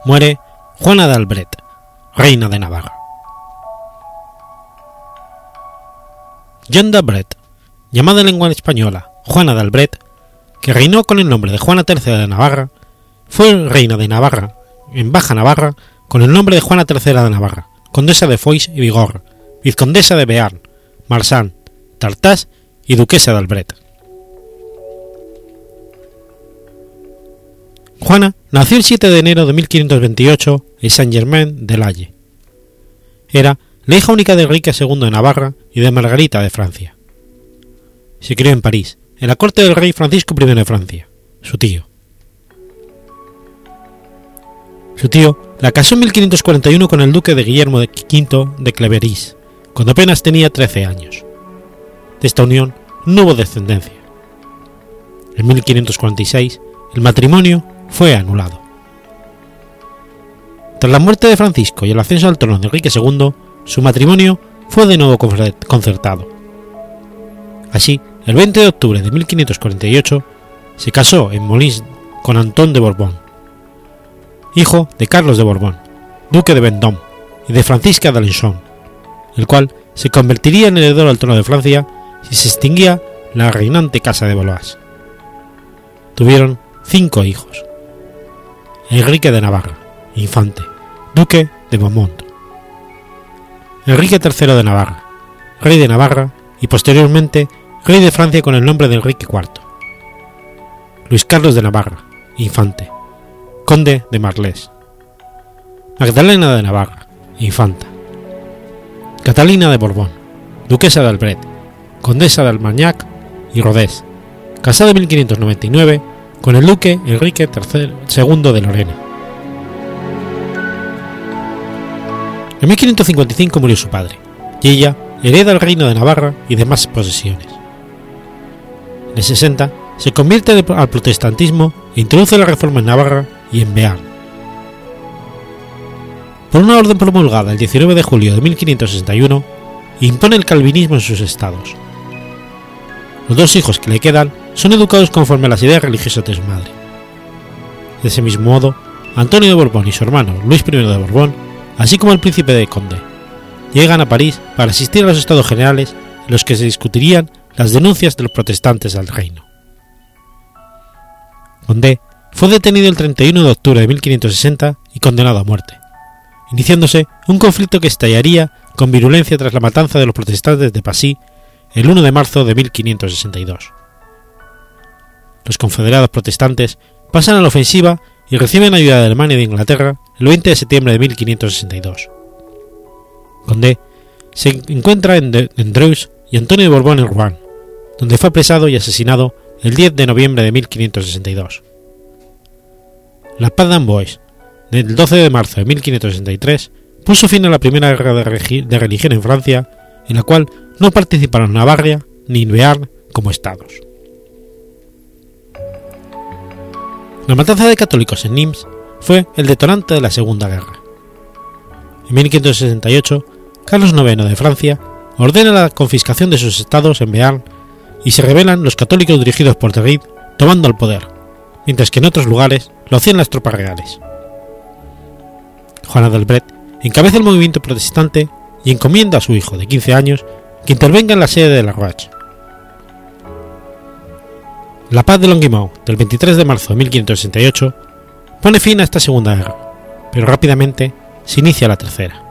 Muere Juana de Albret, reina de Navarra. Jeanne d'Albret, llamada en lengua española Juana de Albret, que reinó con el nombre de Juana III de Navarra, fue reina de Navarra, en Baja Navarra, con el nombre de Juana III de Navarra, condesa de Foix y Vigor, vizcondesa de Bearn, Marsan, Tartás y duquesa de Albret. Juana nació el 7 de enero de 1528 en Saint-Germain-de-Laye. Era la hija única de Enrique II de Navarra y de Margarita de Francia. Se crió en París, en la corte del rey Francisco I de Francia, su tío. Su tío la casó en 1541 con el duque de Guillermo V de Cleveris, cuando apenas tenía 13 años. De esta unión no hubo descendencia. En 1546, el matrimonio fue anulado. Tras la muerte de Francisco y el ascenso al trono de Enrique II, su matrimonio fue de nuevo concertado. Así, el 20 de octubre de 1548, se casó en Molins con Antón de Borbón, hijo de Carlos de Borbón, duque de Vendôme, y de Francisca d'Alençon, el cual se convertiría en heredero al trono de Francia si se extinguía la reinante casa de Valois. Tuvieron cinco hijos. Enrique de Navarra, infante, duque de Beaumont. Enrique III de Navarra, rey de Navarra y posteriormente rey de Francia con el nombre de Enrique IV. Luis Carlos de Navarra, infante, conde de Marlés. Magdalena de Navarra, infanta. Catalina de Borbón, duquesa de Albret, condesa de Almagnac y Rodés, casada en 1599 con el duque Enrique II de Lorena. En 1555 murió su padre, y ella hereda el reino de Navarra y demás posesiones. En el 60 se convierte al protestantismo e introduce la reforma en Navarra y en Bearn. Por una orden promulgada el 19 de julio de 1561, impone el calvinismo en sus estados. Los dos hijos que le quedan son educados conforme a las ideas religiosas de su madre. De ese mismo modo, Antonio de Borbón y su hermano Luis I de Borbón, así como el príncipe de Conde, llegan a París para asistir a los estados generales en los que se discutirían las denuncias de los protestantes al reino. Condé fue detenido el 31 de octubre de 1560 y condenado a muerte, iniciándose un conflicto que estallaría con virulencia tras la matanza de los protestantes de Passy el 1 de marzo de 1562. Los confederados protestantes pasan a la ofensiva y reciben ayuda de Alemania y de Inglaterra el 20 de septiembre de 1562. Condé se encuentra en, Dreux y Antonio de Borbón en Rouen, donde fue apresado y asesinado el 10 de noviembre de 1562. La paz de Amboise, del 12 de marzo de 1563, puso fin a la primera guerra de, religión en Francia, en la cual no participaron Navarra ni Bearn como estados. La matanza de católicos en Nimes fue el detonante de la Segunda Guerra. En 1568, Carlos IX de Francia ordena la confiscación de sus estados en Bearn y se rebelan los católicos dirigidos por Terrid tomando el poder, mientras que en otros lugares lo hacían las tropas reales. Juana Delbret encabeza el movimiento protestante y encomienda a su hijo de 15 años que intervenga en la sede de la Roche. La paz de Longimau del 23 de marzo de 1568 pone fin a esta segunda guerra, pero rápidamente se inicia la tercera.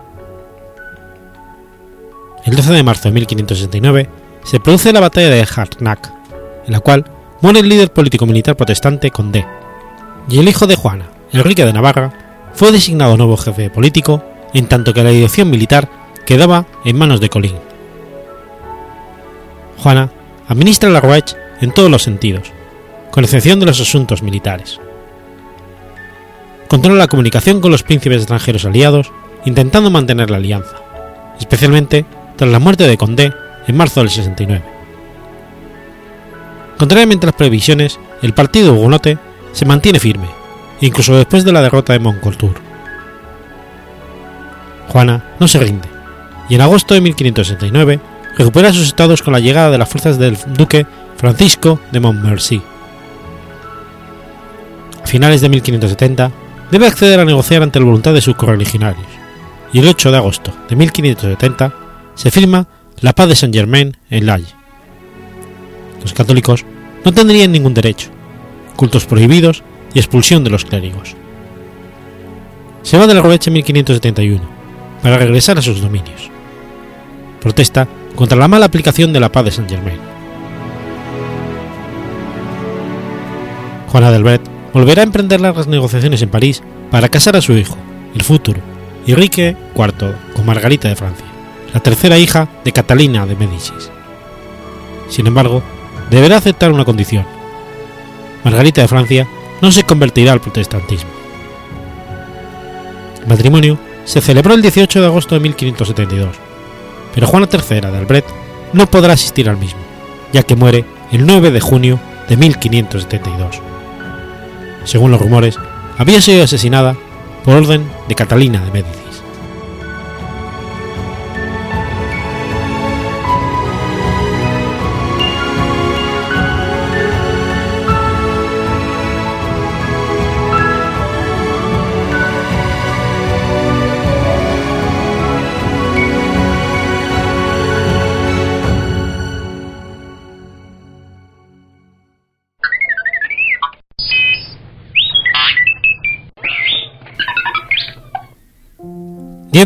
El 12 de marzo de 1569 se produce la batalla de Harnack, en la cual muere el líder político-militar protestante Condé, y el hijo de Juana, Enrique de Navarra, fue designado nuevo jefe político, en tanto que la dirección militar quedaba en manos de Colín. Juana administra la Roche en todos los sentidos, con excepción de los asuntos militares. Controla la comunicación con los príncipes extranjeros aliados, intentando mantener la alianza, especialmente tras la muerte de Condé en marzo del 69. Contrariamente a las previsiones, el partido hugonote se mantiene firme, incluso después de la derrota de Montcoultour. Juana no se rinde, y en agosto de 1569 recupera sus estados con la llegada de las fuerzas del duque Francisco de Montmorency. A finales de 1570 debe acceder a negociar ante la voluntad de sus correligionarios, y el 8 de agosto de 1570 se firma la paz de Saint-Germain en Laye. Los católicos no tendrían ningún derecho, cultos prohibidos y expulsión de los clérigos. Se va de la Robeche en 1571 para regresar a sus dominios. Protesta contra la mala aplicación de la paz de Saint Juana Delbret volverá a emprender largas negociaciones en París para casar a su hijo, el futuro, Enrique IV, con Margarita de Francia, la tercera hija de Catalina de Médicis. Sin embargo, deberá aceptar una condición. Margarita de Francia no se convertirá al protestantismo. El matrimonio se celebró el 18 de agosto de 1572, pero Juana III de Albret no podrá asistir al mismo, ya que muere el 9 de junio de 1572. Según los rumores, había sido asesinada por orden de Catalina de Médicis.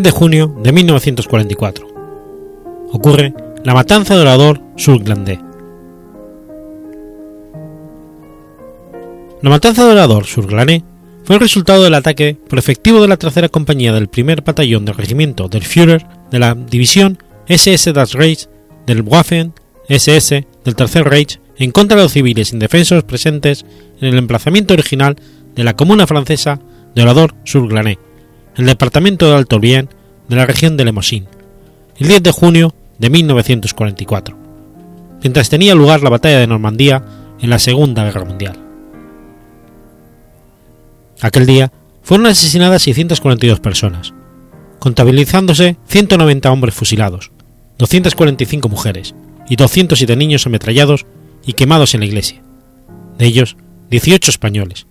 10 de junio de 1944. Ocurre la matanza de Orador Surglandais. La matanza de Orador Surglandais fue el resultado del ataque por efectivo de la tercera compañía del primer batallón del regimiento del Führer de la división SS das Reich del Waffen SS del Tercer Reich en contra de los civiles indefensos presentes en el emplazamiento original de la comuna francesa de Orador sur Glané, en el departamento de Alto Bien de la región de Lemosín, el 10 de junio de 1944, mientras tenía lugar la batalla de Normandía en la Segunda Guerra Mundial. Aquel día fueron asesinadas 642 personas, contabilizándose 190 hombres fusilados, 245 mujeres y 207 niños ametrallados y quemados en la iglesia, de ellos 18 españoles.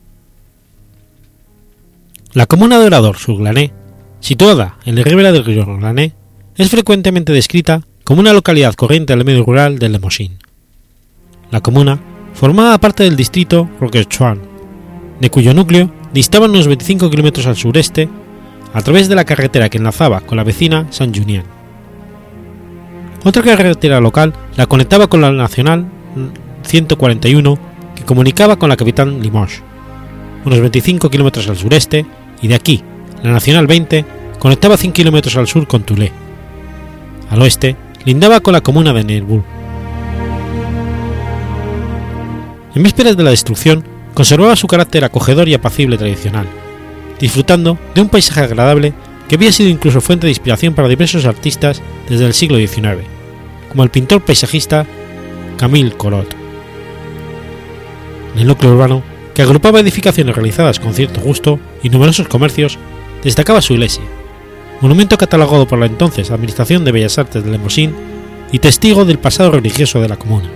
La comuna de Orador Surglané, situada en la ribera del río Glané, es frecuentemente descrita como una localidad corriente del medio rural de Lemosín. La comuna formaba parte del distrito Roquechuan, de cuyo núcleo distaban unos 25 kilómetros al sureste a través de la carretera que enlazaba con la vecina San Junien. Otra carretera local la conectaba con la nacional 141 que comunicaba con la capital Limoges, unos 25 kilómetros al sureste, y de aquí la nacional 20 conectaba 100 kilómetros al sur con Toulé. Al oeste lindaba con la comuna de Neirbourg. En vísperas de la destrucción, conservaba su carácter acogedor y apacible tradicional, disfrutando de un paisaje agradable que había sido incluso fuente de inspiración para diversos artistas desde el siglo XIX, como el pintor paisajista Camille Corot. En el núcleo urbano, que agrupaba edificaciones realizadas con cierto gusto y numerosos comercios, destacaba su iglesia, monumento catalogado por la entonces Administración de Bellas Artes de Lemosín y testigo del pasado religioso de la comuna,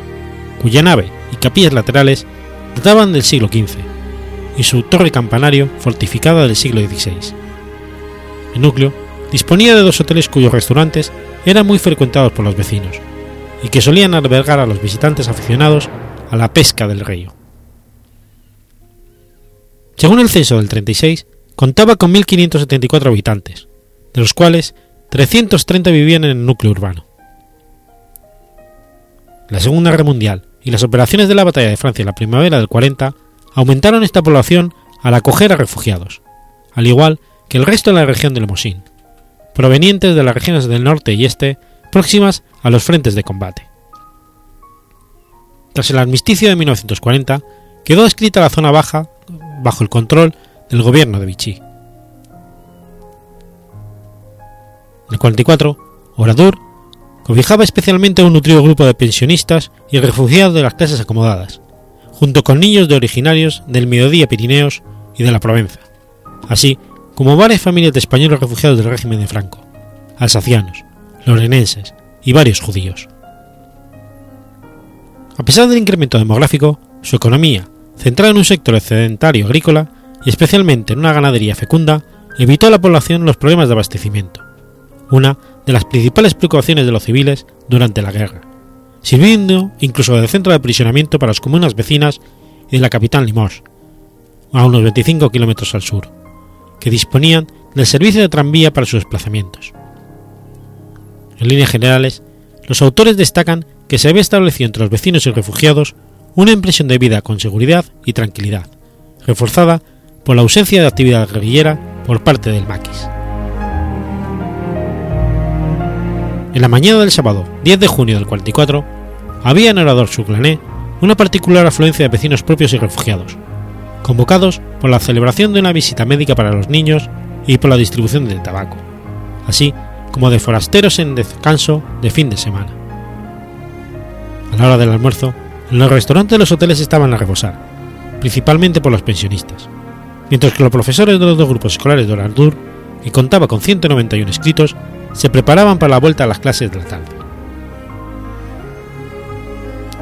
cuya nave y capillas laterales databan del siglo XV, y su torre campanario fortificada del siglo XVI. El núcleo disponía de dos hoteles cuyos restaurantes eran muy frecuentados por los vecinos, y que solían albergar a los visitantes aficionados a la pesca del río. Según el censo del 36, contaba con 1.574 habitantes, de los cuales 330 vivían en el núcleo urbano. La Segunda Guerra Mundial y las operaciones de la Batalla de Francia en la primavera del 40 aumentaron esta población al acoger a refugiados, al igual que el resto de la región de Lemosín, provenientes de las regiones del norte y este próximas a los frentes de combate. Tras el armisticio de 1940, quedó escrita la zona baja bajo el control del gobierno de Vichy. En el 44, Oradour cobijaba especialmente a un nutrido grupo de pensionistas y refugiados de las clases acomodadas, junto con niños de originarios del Mediodía Pirineos y de la Provenza, así como varias familias de españoles refugiados del régimen de Franco, alsacianos, lorenenses y varios judíos. A pesar del incremento demográfico, su economía, centrada en un sector excedentario agrícola y especialmente en una ganadería fecunda, evitó a la población los problemas de abastecimiento, una de las principales preocupaciones de los civiles durante la guerra, sirviendo incluso de centro de aprisionamiento para las comunas vecinas y de la capital Limoges, a unos 25 kilómetros al sur, que disponían del servicio de tranvía para sus desplazamientos. En líneas generales, los autores destacan que se había establecido entre los vecinos y refugiados una impresión de vida con seguridad y tranquilidad, reforzada por la ausencia de actividad guerrillera por parte del maquis. En la mañana del sábado 10 de junio del 44, había en Orador Suclané una particular afluencia de vecinos propios y refugiados, convocados por la celebración de una visita médica para los niños y por la distribución del tabaco, así como de forasteros en descanso de fin de semana. A la hora del almuerzo, los restaurantes de los hoteles estaban a reposar, principalmente por los pensionistas, mientras que los profesores de los dos grupos escolares de Orador, que contaba con 191 inscritos, se preparaban para la vuelta a las clases de la tarde.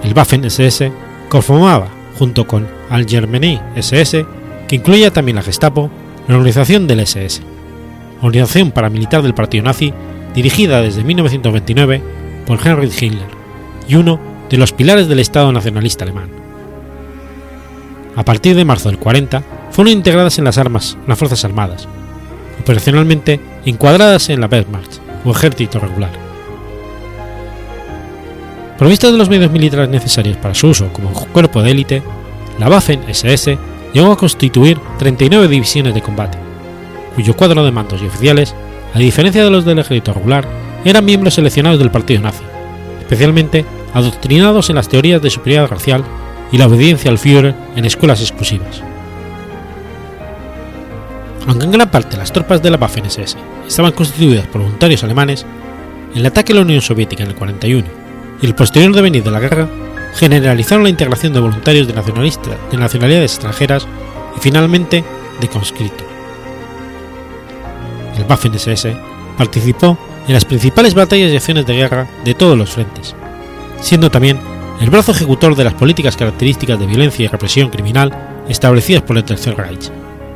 El Waffen SS conformaba, junto con Allgemeine SS, que incluía también la Gestapo, la organización del SS, organización paramilitar del partido nazi dirigida desde 1929 por Heinrich Himmler y uno de los pilares del Estado nacionalista alemán. A partir de marzo del 40 fueron integradas en las armas, las Fuerzas Armadas, operacionalmente encuadradas en la Wehrmacht o ejército regular. Provista de los medios militares necesarios para su uso como cuerpo de élite, la Waffen-SS llegó a constituir 39 divisiones de combate, cuyo cuadro de mandos y oficiales, a diferencia de los del ejército regular, eran miembros seleccionados del partido nazi, especialmente adoctrinados en las teorías de superioridad racial y la obediencia al Führer en escuelas exclusivas. Aunque en gran parte las tropas de la Waffen-SS estaban constituidas por voluntarios alemanes, el ataque a la Unión Soviética en el 41 y el posterior devenir de la guerra generalizaron la integración de voluntarios de, nacionalidades extranjeras y finalmente de conscriptos. El Waffen-SS participó en las principales batallas y acciones de guerra de todos los frentes, siendo también el brazo ejecutor de las políticas características de violencia y represión criminal establecidas por el Tercer Reich,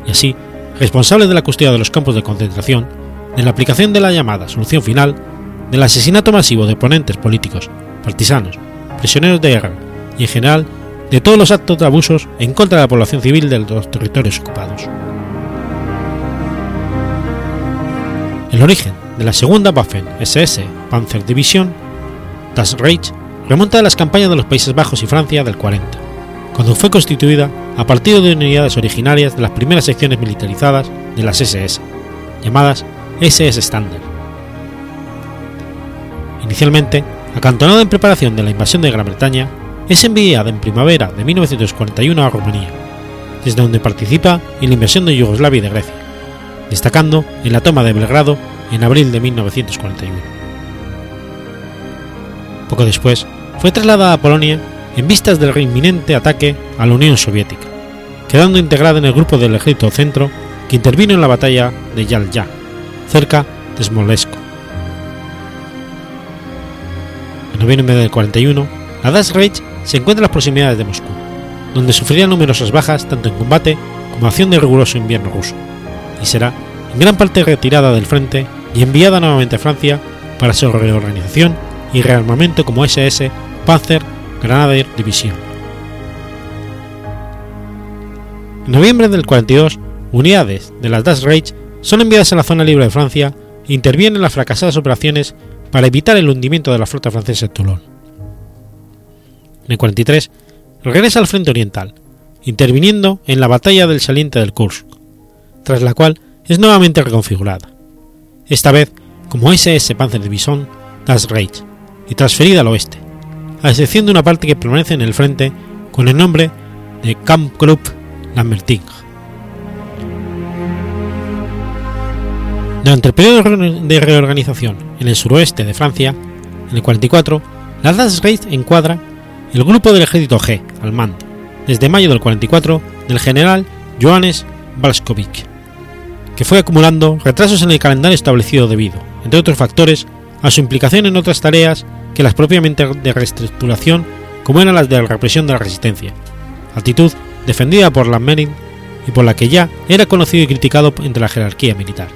y así responsable de la custodia de los campos de concentración, de la aplicación de la llamada solución final, del asesinato masivo de oponentes políticos, partisanos, prisioneros de guerra y en general de todos los actos de abusos en contra de la población civil de los territorios ocupados. El origen de la segunda Waffen SS Panzer Division, Das Reich, remonta a las campañas de los Países Bajos y Francia del 40, cuando fue constituida a partir de unidades originarias de las primeras secciones militarizadas de las SS, llamadas SS Standard. Inicialmente, acantonada en preparación de la invasión de Gran Bretaña, es enviada en primavera de 1941 a Rumanía, desde donde participa en la invasión de Yugoslavia y de Grecia, destacando en la toma de Belgrado en abril de 1941. Poco después, fue trasladada a Polonia en vistas del inminente ataque a la Unión Soviética, quedando integrada en el grupo del Ejército Centro que intervino en la batalla de Yalya, cerca de Smolensk. En noviembre del 41, la Das Reich se encuentra en las proximidades de Moscú, donde sufriría numerosas bajas tanto en combate como acción del riguroso invierno ruso, y será en gran parte retirada del frente y enviada nuevamente a Francia para su reorganización y rearmamento como SS Panzer Grenadier Division. En noviembre del 42, unidades de las Das Reich son enviadas a la zona libre de Francia e intervienen en las fracasadas operaciones para evitar el hundimiento de la flota francesa en Toulon. En el 43, regresa al frente oriental, interviniendo en la batalla del saliente del Kursk, tras la cual es nuevamente reconfigurada, esta vez como SS Panzer Division Das Reich, y transferida al oeste, a excepción de una parte que permanece en el frente con el nombre de Kampfgruppe Lamberting. Durante el periodo de reorganización en el suroeste de Francia, en el 44, la Das Reich encuadra el grupo del ejército G al mando, desde mayo del 44, del general Johannes Balskovic, que fue acumulando retrasos en el calendario establecido debido, entre otros factores, a su implicación en otras tareas que las propiamente de reestructuración, como eran las de la represión de la resistencia, actitud defendida por la Menin y por la que ya era conocido y criticado entre la jerarquía militar.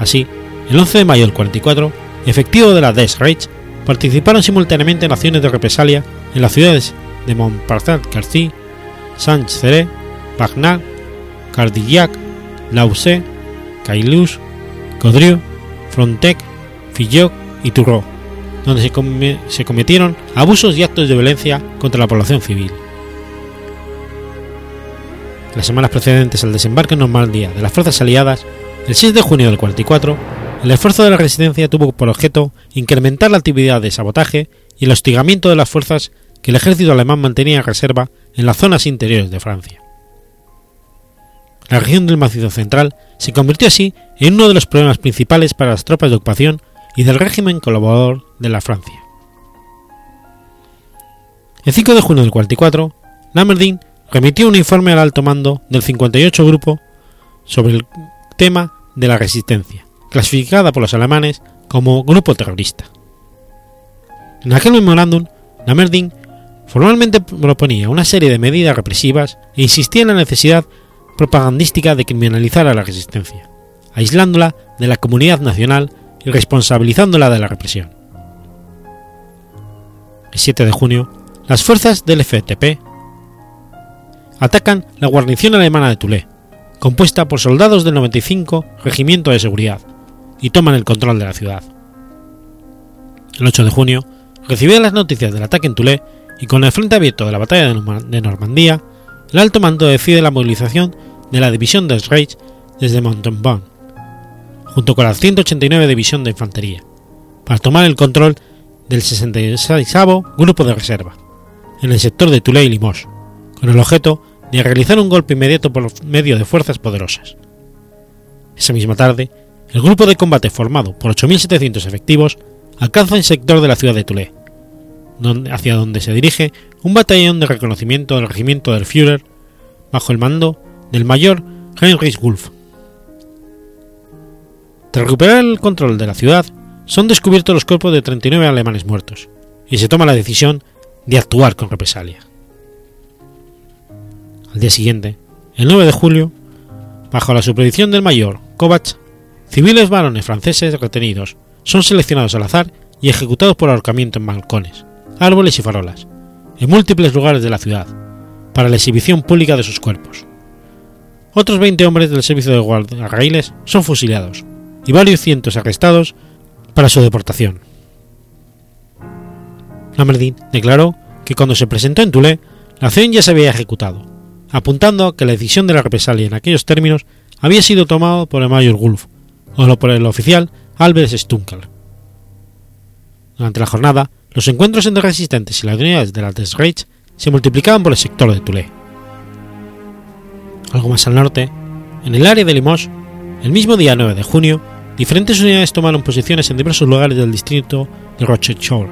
Así, el 11 de mayo del 44, efectivos de la Des Reich participaron simultáneamente en acciones de represalia en las ciudades de Montparnasse-Carcy, Saint-Céré, Bagnat, Cardillac, Lausé, Cailloux, Codrieu, Frontec, Filloc y Tourreau, donde se, cometieron abusos y actos de violencia contra la población civil. Las semanas precedentes al desembarque en Normandía de las fuerzas aliadas, el 6 de junio del 44, el esfuerzo de la resistencia tuvo por objeto incrementar la actividad de sabotaje y el hostigamiento de las fuerzas que el ejército alemán mantenía en reserva en las zonas interiores de Francia. La región del Macizo Central se convirtió así en uno de los problemas principales para las tropas de ocupación y del régimen colaborador de la Francia. El 5 de junio del 44, Lammerdin remitió un informe al alto mando del 58 Grupo sobre el tema de la resistencia, clasificada por los alemanes como grupo terrorista. En aquel memorándum, Lammerdin formalmente proponía una serie de medidas represivas e insistía en la necesidad propagandística de criminalizar a la resistencia, aislándola de la comunidad nacional y responsabilizándola de la represión. El 7 de junio, las fuerzas del FTP atacan la guarnición alemana de Toulé, compuesta por soldados del 95 Regimiento de Seguridad, y toman el control de la ciudad. El 8 de junio, recibida las noticias del ataque en Toulé y con el frente abierto de la batalla de Normandía, el alto mando decide la movilización de la división de Reich desde Montauban, junto con la 189 División de Infantería, para tomar el control del 66 Grupo de Reserva, en el sector de Toulé y Limoges, con el objeto de realizar un golpe inmediato por medio de fuerzas poderosas. Esa misma tarde, el grupo de combate formado por 8.700 efectivos alcanza el sector de la ciudad de Toulé, hacia donde se dirige un batallón de reconocimiento del regimiento del Führer bajo el mando del mayor Heinrich Wolf. Tras recuperar el control de la ciudad, son descubiertos los cuerpos de 39 alemanes muertos, y se toma la decisión de actuar con represalia. Al día siguiente, el 9 de julio, bajo la supervisión del mayor Kovacs, civiles varones franceses retenidos son seleccionados al azar y ejecutados por ahorcamiento en balcones, árboles y farolas, en múltiples lugares de la ciudad, para la exhibición pública de sus cuerpos. Otros 20 hombres del servicio de guardarraíles son fusilados y varios cientos arrestados para su deportación. Lamartine declaró que cuando se presentó en Toulé, la acción ya se había ejecutado, apuntando que la decisión de la represalia en aquellos términos había sido tomada por el mayor Gulf o por el oficial Albert Stunkel. Durante la jornada, los encuentros entre resistentes y las unidades de la Reich se multiplicaban por el sector de Toulé. Algo más al norte, en el área de Limoges, el mismo día 9 de junio, diferentes unidades tomaron posiciones en diversos lugares del distrito de Rochechouart,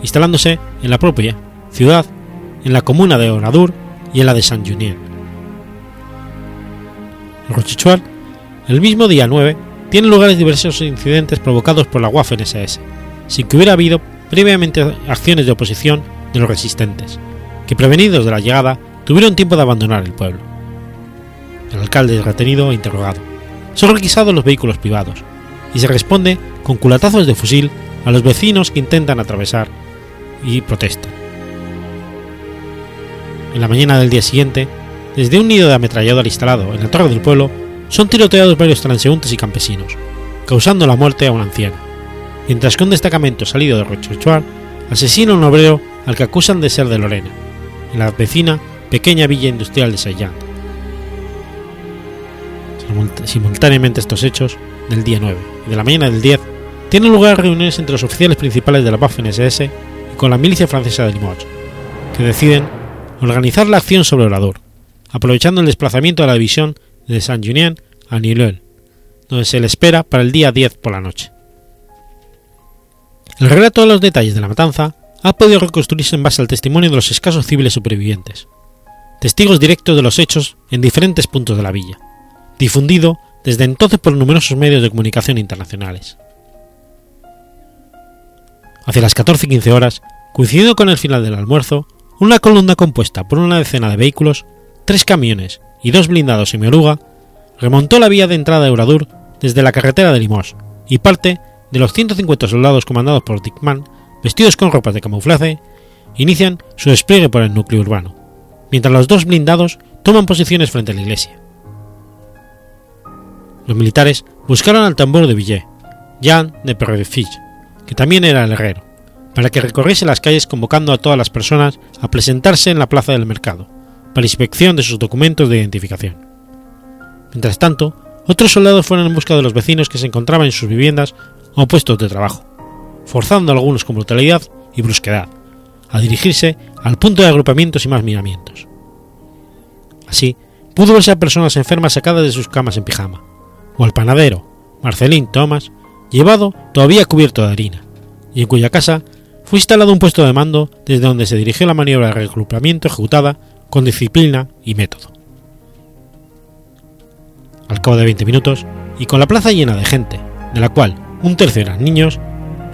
instalándose en la propia ciudad, en la comuna de Oradour y en la de Saint-Junien. En Rochechouart, el mismo día 9, tienen lugares diversos incidentes provocados por la Waffen-SS, sin que hubiera habido previamente acciones de oposición de los resistentes, que prevenidos de la llegada tuvieron tiempo de abandonar el pueblo. El alcalde es retenido e interrogado. Son requisados los vehículos privados y se responde con culatazos de fusil a los vecinos que intentan atravesar y protestan. En la mañana del día siguiente, desde un nido de ametrallador instalado en la torre del pueblo, son tiroteados varios transeúntes y campesinos, causando la muerte a una anciana, mientras que un destacamento salido de Rochechouart asesina a un obrero al que acusan de ser de Lorena, en la vecina pequeña villa industrial de Saillant. Simultáneamente estos hechos, del día 9 y de la mañana del 10, tienen lugar reuniones entre los oficiales principales de la Waffen-SS y con la milicia francesa de Limoges, que deciden organizar la acción sobre Orador, aprovechando el desplazamiento de la división de Saint-Junien a Nileuil, donde se le espera para el día 10 por la noche. El relato de los detalles de la matanza ha podido reconstruirse en base al testimonio de los escasos civiles supervivientes, testigos directos de los hechos en diferentes puntos de la villa, difundido desde entonces por numerosos medios de comunicación internacionales. Hacia las 14 y 15 horas, coincidiendo con el final del almuerzo, una columna compuesta por una decena de vehículos, tres camiones y dos blindados y oruga, remontó la vía de entrada de Euradur desde la carretera de Limos y parte de los 150 soldados comandados por Dickman vestidos con ropas de camuflaje, inician su despliegue por el núcleo urbano, mientras los dos blindados toman posiciones frente a la iglesia. Los militares buscaron al tambor de Villet, Jean de Perrefich, que también era el herrero, para que recorriese las calles convocando a todas las personas a presentarse en la plaza del mercado, para inspección de sus documentos de identificación. Mientras tanto, otros soldados fueron en busca de los vecinos que se encontraban en sus viviendas o puestos de trabajo, forzando a algunos con brutalidad y brusquedad a dirigirse al punto de agrupamientos y más miramientos. Así, pudo verse a personas enfermas sacadas de sus camas en pijama, o al panadero, Marcelín Thomas, llevado todavía cubierto de harina, y en cuya casa fue instalado un puesto de mando desde donde se dirigió la maniobra de reagrupamiento ejecutada con disciplina y método. Al cabo de 20 minutos, y con la plaza llena de gente, de la cual un tercio eran niños,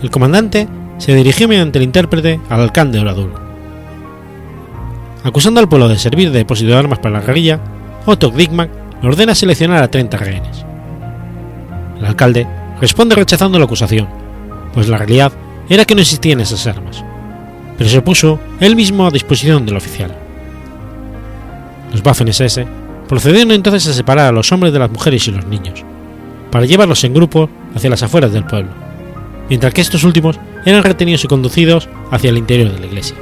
el comandante se dirigió mediante el intérprete al alcalde de. Acusando al pueblo de servir de depósito de armas para la guerrilla, Otto Dickmann le ordena seleccionar a 30 rehenes. El alcalde responde rechazando la acusación, pues la realidad era que no existían esas armas, pero se puso él mismo a disposición del oficial. Los Waffen-SS procedieron entonces a separar a los hombres de las mujeres y los niños, para llevarlos en grupo hacia las afueras del pueblo, mientras que estos últimos eran retenidos y conducidos hacia el interior de la iglesia.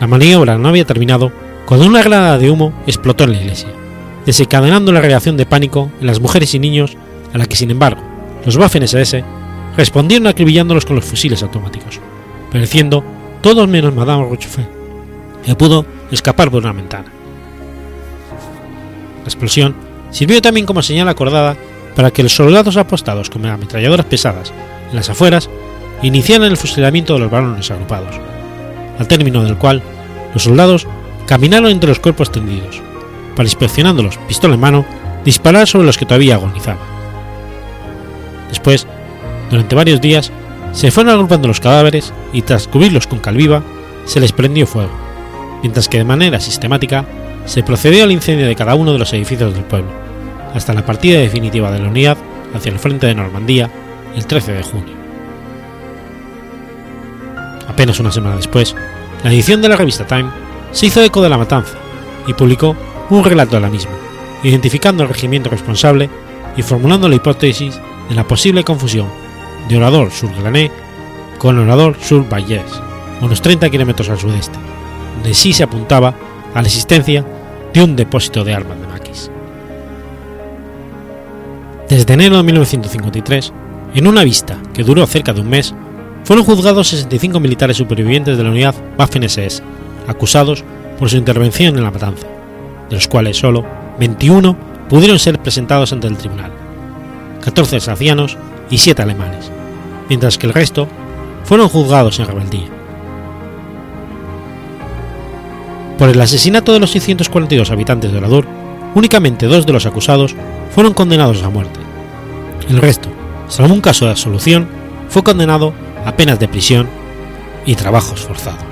La maniobra no había terminado cuando una granada de humo explotó en la iglesia, desencadenando la reacción de pánico en las mujeres y niños a la que sin embargo los Waffen-SS respondieron acribillándolos con los fusiles automáticos, pereciendo todos menos Madame Rochefort, que pudo escapar por una ventana. La explosión sirvió también como señal acordada para que los soldados apostados con ametralladoras pesadas en las afueras iniciaran el fusilamiento de los varones agrupados, al término del cual los soldados caminaron entre los cuerpos tendidos, para inspeccionándolos pistola en mano, disparar sobre los que todavía agonizaban. Después, durante varios días, se fueron agrupando los cadáveres y tras cubrirlos con cal viva, se les prendió fuego, mientras que de manera sistemática se procedió al incendio de cada uno de los edificios del pueblo, hasta la partida definitiva de la unidad hacia el frente de Normandía el 13 de junio. Apenas una semana después, la edición de la revista Time se hizo eco de la matanza y publicó un relato de la misma, identificando al regimiento responsable y formulando la hipótesis de la posible confusión de Orador sur Glané con Orador sur Vallès, unos 30 kilómetros al sudeste, donde sí se apuntaba a la existencia de un depósito de armas de maquis. Desde enero de 1953, en una vista que duró cerca de un mes, fueron juzgados 65 militares supervivientes de la unidad Waffen-SS, acusados por su intervención en la matanza, de los cuales solo 21 pudieron ser presentados ante el tribunal, 14 alsacianos y 7 alemanes, mientras que el resto fueron juzgados en rebeldía. Por el asesinato de los 642 habitantes de Oradour, únicamente dos de los acusados fueron condenados a muerte. El resto, salvo un caso de absolución, fue condenado a penas de prisión y trabajos forzados.